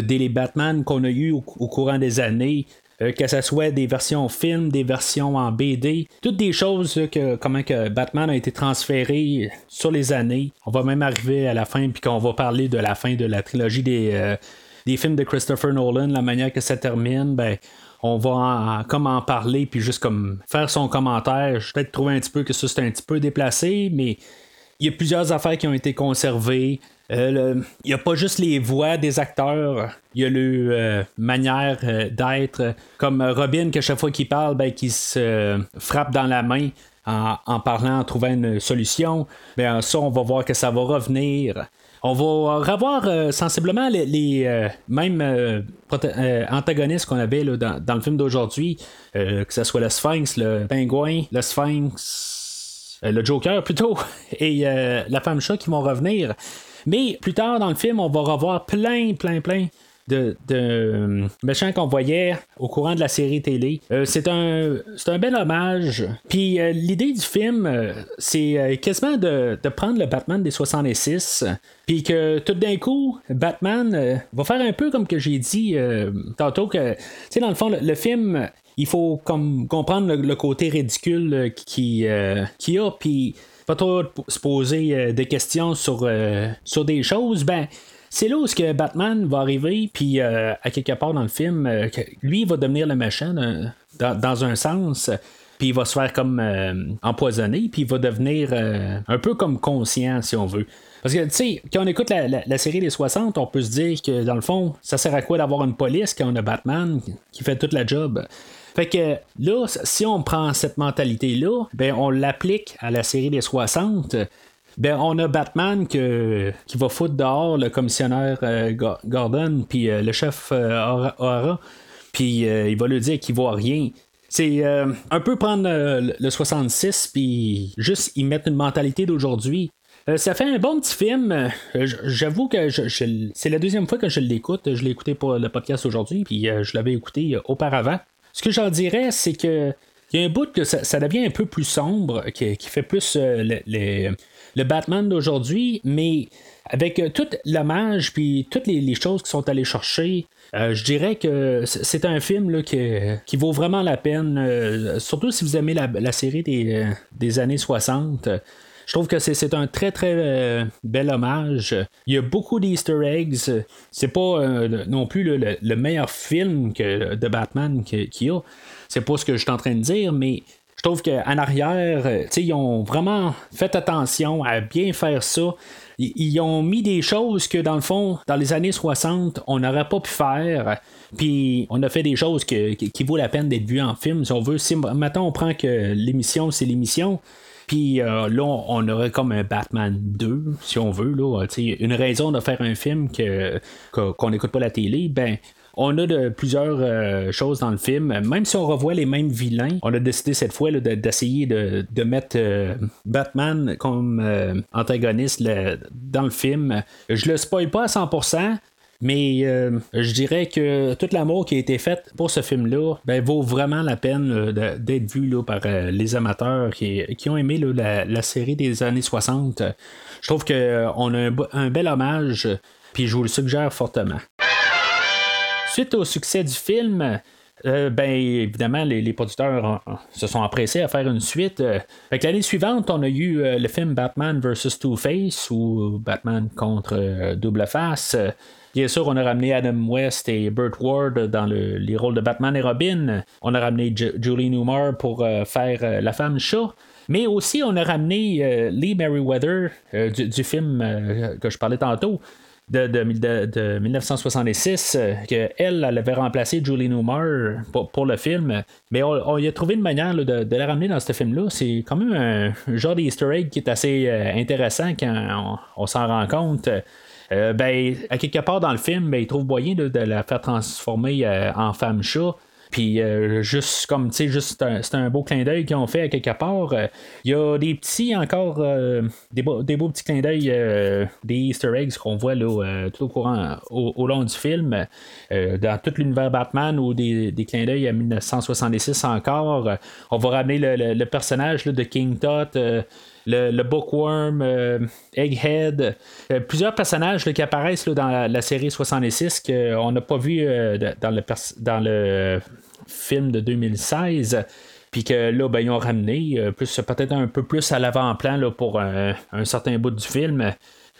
Speaker 1: des Batman qu'on a eu au, courant des années. Euh, que ce soit des versions film, des versions en BD, toutes des choses que comment que Batman a été transféré sur les années. On va même arriver à la fin puis qu'on va parler de la fin de la trilogie des, euh, des films de Christopher Nolan, la manière que ça termine, ben on va en, en parler puis juste comme faire son commentaire. Je peut-être trouver un petit peu que ça c'est un petit peu déplacé, mais y a plusieurs affaires qui ont été conservées. Euh, il n'y a pas juste les voix des acteurs, il y a le euh, manière euh, d'être, comme Robin, que chaque fois qu'il parle, ben, qui se frappe dans la main en, parlant, en trouvant une solution. Ben, ça, on va voir que ça va revenir. On va revoir sensiblement les, mêmes antagonistes qu'on avait dans, dans, le film d'aujourd'hui, que ce soit le Sphinx, le pingouin, le Sphinx, le Joker plutôt, et la femme chat qui vont revenir. Mais plus tard dans le film, on va revoir plein, plein, plein de, euh, méchants qu'on voyait au courant de la série télé. Euh, c'est un, bel hommage. Puis euh, l'idée du film, c'est quasiment de, prendre le Batman des 66, puis que tout d'un coup, Batman va faire un peu comme que j'ai dit tantôt que, tu sais, dans le fond, le, film il faut comme comprendre le, côté ridicule qui, qui a, puis pas trop se poser euh, des questions sur, euh, sur des choses, ben c'est là où ce que Batman va arriver, puis euh, à quelque part dans le film, lui il va devenir le méchant dans, un sens. Puis il va se faire comme empoisonner, puis il va devenir un peu comme conscient, si on veut. Parce que, tu sais, quand on écoute la, la, série des 60, on peut se dire que, dans le fond, ça sert à quoi d'avoir une police quand on a Batman qui fait toute la job? Fait que là, si on prend cette mentalité-là, ben on l'applique à la série des 60. Ben, on a Batman qui va foutre dehors le commissionnaire euh, Gordon, puis euh, le chef euh, puis il va lui dire qu'il voit rien. C'est un peu prendre le 66, puis juste y mettre une mentalité d'aujourd'hui. ça fait un bon petit film. J'avoue que c'est la deuxième fois que je l'écoute. Je l'ai écouté pour le podcast aujourd'hui, puis je l'avais écouté auparavant. Ce que j'en dirais, c'est que il y a un bout que ça, devient un peu plus sombre, qui, fait plus euh, le, Batman d'aujourd'hui, mais avec euh, tout l'hommage puis toutes les, choses qui sont allées chercher, euh, je dirais que c'est un film qui, vaut vraiment la peine, surtout si vous aimez la, série des, années 60. Je trouve que c'est un très très euh, bel hommage. Il y a beaucoup d'Easter eggs. C'est pas euh, non plus le, meilleur film que, de Batman qu'il y a. C'est pas ce que je suis en train de dire, mais je trouve qu'en arrière, euh, ils ont vraiment fait attention à bien faire ça. Ils, ont mis des choses que, dans le fond, dans les années 60, on n'aurait pas pu faire. Puis on a fait des choses qui, qui vaut la peine d'être vues en film. Si on veut, si maintenant on prend que l'émission, c'est l'émission, puis euh, là, on aurait comme un Batman 2, si on veut, là, une raison de faire un film que, qu'on n'écoute pas la télé, ben on a de plusieurs euh, choses dans le film. Même si on revoit les mêmes vilains, on a décidé cette fois d'essayer de, mettre euh, Batman comme antagoniste dans le film. Je le spoil pas à 100%, mais euh, je dirais que tout l'amour qui a été fait pour ce film-là ben, vaut vraiment la peine euh, d'être vu là, par euh, les amateurs qui, ont aimé la, série des années 60. Je trouve qu'on a un, bel hommage, puis je vous le suggère fortement. Suite au succès du film, ben évidemment, les, producteurs se sont empressés à faire une suite. l'année suivante, on a eu le film Batman vs. Two-Face ou Batman contre Double Face. Bien sûr, on a ramené Adam West et Burt Ward dans les rôles de Batman et Robin. On a ramené Julie Newmar pour faire La femme chat. Mais aussi, on a ramené Lee Merriweather du, film que je parlais tantôt de, de, 1966, euh, qu'elle, elle avait remplacé Julie Newmar pour, le film. Mais on, y a trouvé une manière de, la ramener dans ce film-là. C'est quand même un, genre d'Easter egg qui est assez euh, intéressant quand on, s'en rend compte. Euh, ben, à quelque part dans le film, ben, il trouve moyen de, la faire transformer en femme chat. Puis euh, juste comme tu sais, juste c'est un beau clin d'œil qu'ils ont fait à quelque part. Euh, il y a des petits encore euh, des, beaux, des, beaux, petits clins d'œil, des Easter eggs qu'on voit tout au courant au, long du film. dans tout l'univers Batman ou des, des clins d'œil à 1966 encore. on va ramener le, personnage de King Tut le, Bookworm, Egghead, plusieurs personnages qui apparaissent dans la, série 66 qu'on n'a pas vu dans le, dans le film de 2016 puis que là, ben, ils ont ramené, euh, peut-être un peu plus à l'avant-plan pour un, certain bout du film.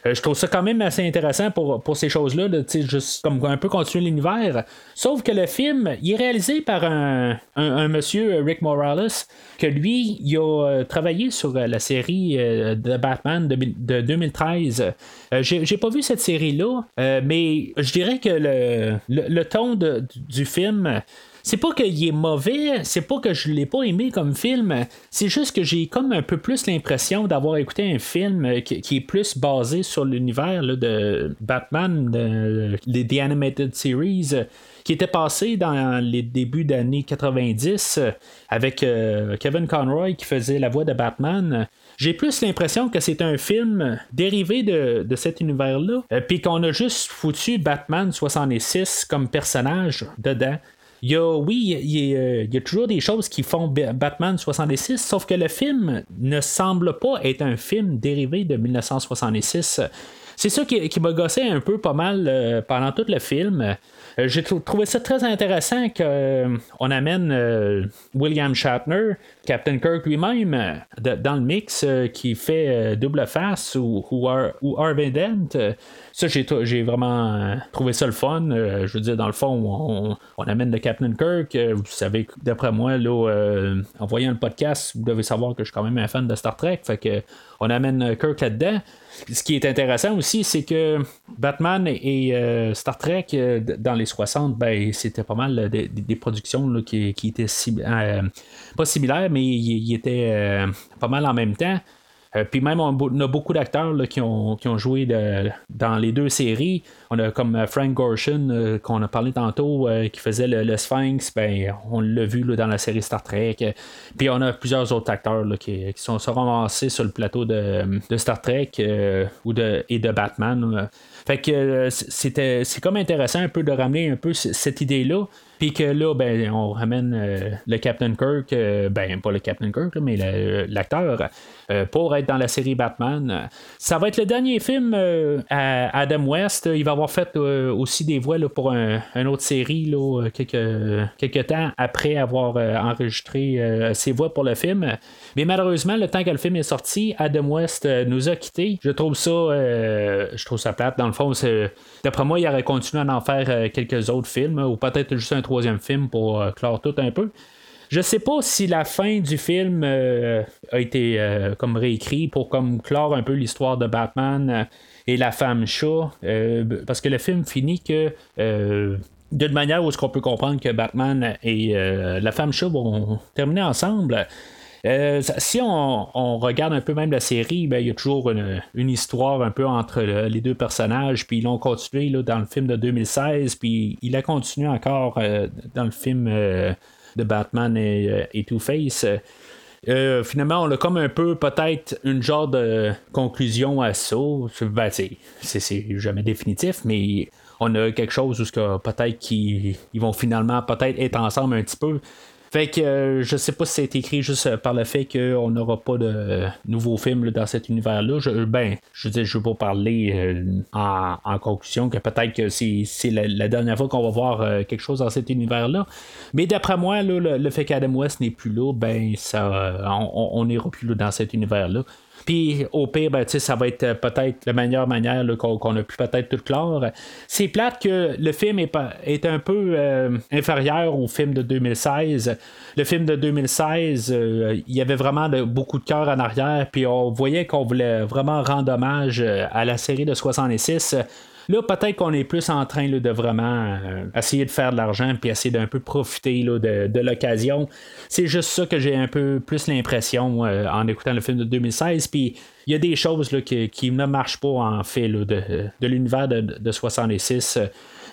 Speaker 1: Euh, je trouve ça quand même assez intéressant pour, pour ces choses-là, juste comme un peu continuer l'univers. Sauf que le film, il est réalisé par un, un, monsieur, Rick Morales, que lui, il a euh, travaillé sur la série de Batman de, de 2013. J'ai pas vu cette série-là, mais je dirais que le, le, ton du film c'est pas qu'il est mauvais, c'est pas que je l'ai pas aimé comme film, c'est juste que j'ai comme un peu plus l'impression d'avoir écouté un film qui, est plus basé sur l'univers de Batman, de, The Animated Series qui était passé dans les débuts d'années 90 avec euh, Kevin Conroy qui faisait la voix de Batman. J'ai plus l'impression que c'est un film dérivé de, cet univers-là, euh, puis qu'on a juste foutu Batman 66 comme personnage dedans. Il y a, oui, il y a, toujours des choses qui font Batman 66, sauf que le film ne semble pas être un film dérivé de 1966. C'est ça qui, m'a gossé un peu pas mal euh, pendant tout le film. Euh, j'ai trouvé ça très intéressant qu'on euh, amène William Shatner, Captain Kirk lui-même, dans le mix qui fait double face ou, ou, Harvey Dent. Ça, j'ai, vraiment trouvé ça le fun. je veux dire, dans le fond, on, amène le Captain Kirk. vous savez, d'après moi, là, en voyant le podcast, vous devez savoir que je suis quand même un fan de Star Trek. Fait que on amène Kirk là-dedans. Ce qui est intéressant aussi, c'est que Batman et Star Trek, dans les 60, ben, c'était pas mal des, productions qui, étaient euh, pas similaires, mais ils étaient euh, pas mal en même temps. Euh, puis même, on, a beaucoup d'acteurs qui ont, joué dans les deux séries. On a comme Frank Gorshin, qu'on a parlé tantôt, qui faisait le, Sphinx. Ben, on l'a vu dans la série Star Trek. Puis on a plusieurs autres acteurs qui, sont, se ramassés sur le plateau de, Star Trek ou de, et de Batman. Fait que euh, c'était c'est comme intéressant un peu de ramener un peu cette idée-là. Puis que là, ben, on ramène euh, le Captain Kirk, euh, ben, pas le Captain Kirk, mais l'acteur, pour être dans la série Batman. Ça va être le dernier film à Adam West. Il va avoir fait aussi des voix pour une autre série quelques, temps après avoir enregistré ses voix pour le film. Mais malheureusement, le temps que le film est sorti, Adam West nous a quittés. Je trouve ça, je trouve ça plate. Dans le fond, d'après moi, il aurait continué à en faire quelques autres films, ou peut-être juste un troisième film pour euh, clore tout un peu. Je sais pas si la fin du film euh, a été euh, comme réécrit pour comme clore un peu l'histoire de Batman et la femme chat, parce que le film finit que d'une manière où est-ce qu'on peut comprendre que Batman et la femme chat vont terminer ensemble. Euh, si on, regarde un peu même la série, ben, il y a toujours une, histoire un peu entre les deux personnages, puis ils l'ont continué là, dans le film de 2016, puis il a continué encore euh, dans le film euh, de Batman et, Two-Face. finalement, on a comme un peu peut-être une genre de conclusion à ça. Ben, c'est jamais définitif, mais on a quelque chose où peut-être qu'ils vont finalement peut-être être ensemble un petit peu. Fait que euh, je sais pas si c'est écrit juste par le fait qu'on n'aura pas de nouveaux films dans cet univers-là. Je, ben, je veux dire, je veux pas parler en, conclusion que peut-être que c'est, la, dernière fois qu'on va voir quelque chose dans cet univers-là. Mais d'après moi, le, fait qu'Adam West n'est plus là, ben ça on n'ira plus dans cet univers-là. Puis au pire, ben, ça va être peut-être la meilleure manière qu'on, a pu peut-être tout clore. C'est plate que le film est, un peu euh, inférieur au film de 2016. Le film de 2016, euh, il y avait vraiment beaucoup de cœur en arrière, puis on voyait qu'on voulait vraiment rendre hommage euh, à la série de 66. Là, peut-être qu'on est plus en train de vraiment euh, essayer de faire de l'argent puis essayer d'un peu profiter de, l'occasion. C'est juste ça que j'ai un peu plus l'impression euh, en écoutant le film de 2016. Puis il y a des choses qui, ne marchent pas en fait de, de l'univers de, de 66.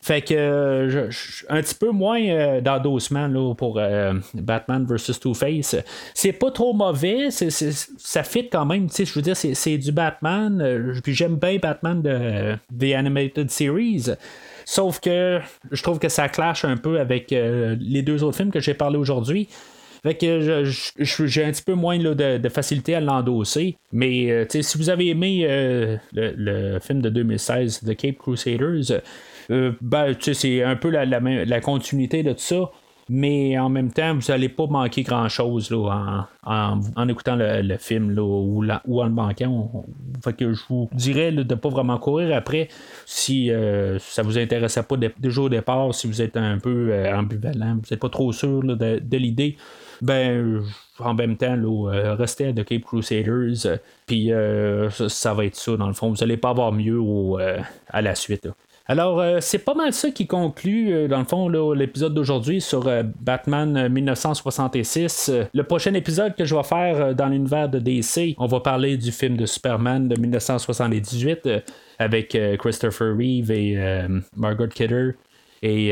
Speaker 1: Fait que euh, un petit peu moins euh, d'endossement là, pour euh, Batman vs Two-Face. C'est pas trop mauvais, ça fit quand même. Je veux dire, c'est du Batman. puis j'aime bien Batman de The Animated Series. Sauf que je trouve que ça clash un peu avec les deux autres films que j'ai parlé aujourd'hui. Fait que j'ai un petit peu moins de, facilité à l'endosser. Mais si vous avez aimé le, le, film de 2016, The Cape Crusaders, euh, ben, c'est un peu la, la, continuité de tout ça. Mais en même temps, vous n'allez pas manquer grand-chose en, en, écoutant le, film là, ou, ou, en le manquant. je vous dirais de ne pas vraiment courir après si euh, ça vous intéressait pas déjà au départ, si vous êtes un peu euh, ambivalent, vous n'êtes pas trop sûr de, l'idée. Ben, en même temps, là, restez à The Cape Crusaders, puis ça, va être ça, dans le fond. Vous n'allez pas avoir mieux à la suite. Alors, euh, c'est pas mal ça qui conclut, euh, dans le fond, l'épisode d'aujourd'hui sur euh, Batman 1966. le prochain épisode que je vais faire dans l'univers de DC, on va parler du film de Superman de 1978 avec Christopher Reeve et Margot Kidder et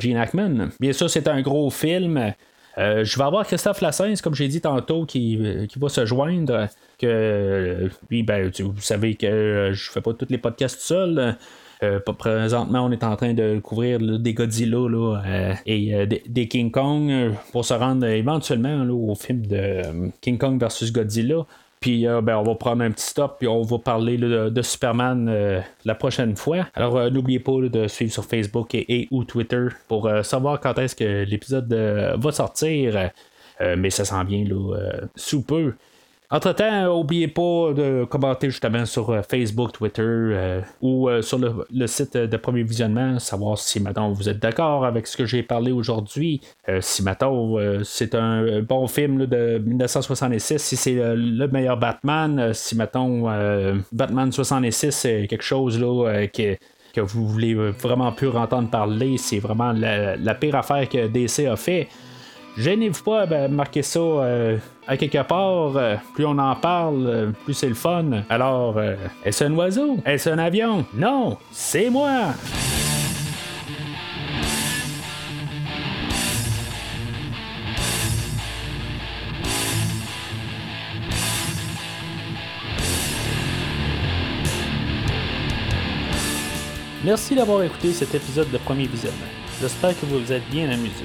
Speaker 1: Gene Hackman. Bien sûr, c'est un gros film. je vais avoir Christophe Lassens, comme j'ai dit tantôt, qui, va se joindre. Que ben, vous savez que je fais pas tous les podcasts seul. Euh, présentement, on est en train de couvrir des Godzilla euh, et euh, des, King Kong pour se rendre éventuellement au film de King Kong versus Godzilla. Puis ben, on va prendre un petit stop, puis on va parler de, Superman la prochaine fois. Alors n'oubliez pas de suivre sur Facebook et, ou Twitter pour savoir quand est-ce que l'épisode va sortir. mais ça sent bien là, sous peu. Entre-temps, n'oubliez pas de commenter justement sur euh, Facebook, Twitter euh, ou euh, sur le, site de Premier Visionnement, savoir si maintenant vous êtes d'accord avec ce que j'ai parlé aujourd'hui. si maintenant c'est un bon film de 1966, si c'est le meilleur Batman, si maintenant Batman 66 c'est quelque chose là, que vous voulez vraiment plus entendre parler, c'est vraiment la, pire affaire que DC a fait. Gênez-vous pas à marquer ça euh, à quelque part. Euh, plus on en parle, euh, plus c'est le fun. Alors, est-ce un oiseau? Est-ce un avion? Non, c'est moi! Merci d'avoir écouté cet épisode de Premier Visionnement. J'espère que vous vous êtes bien amusé.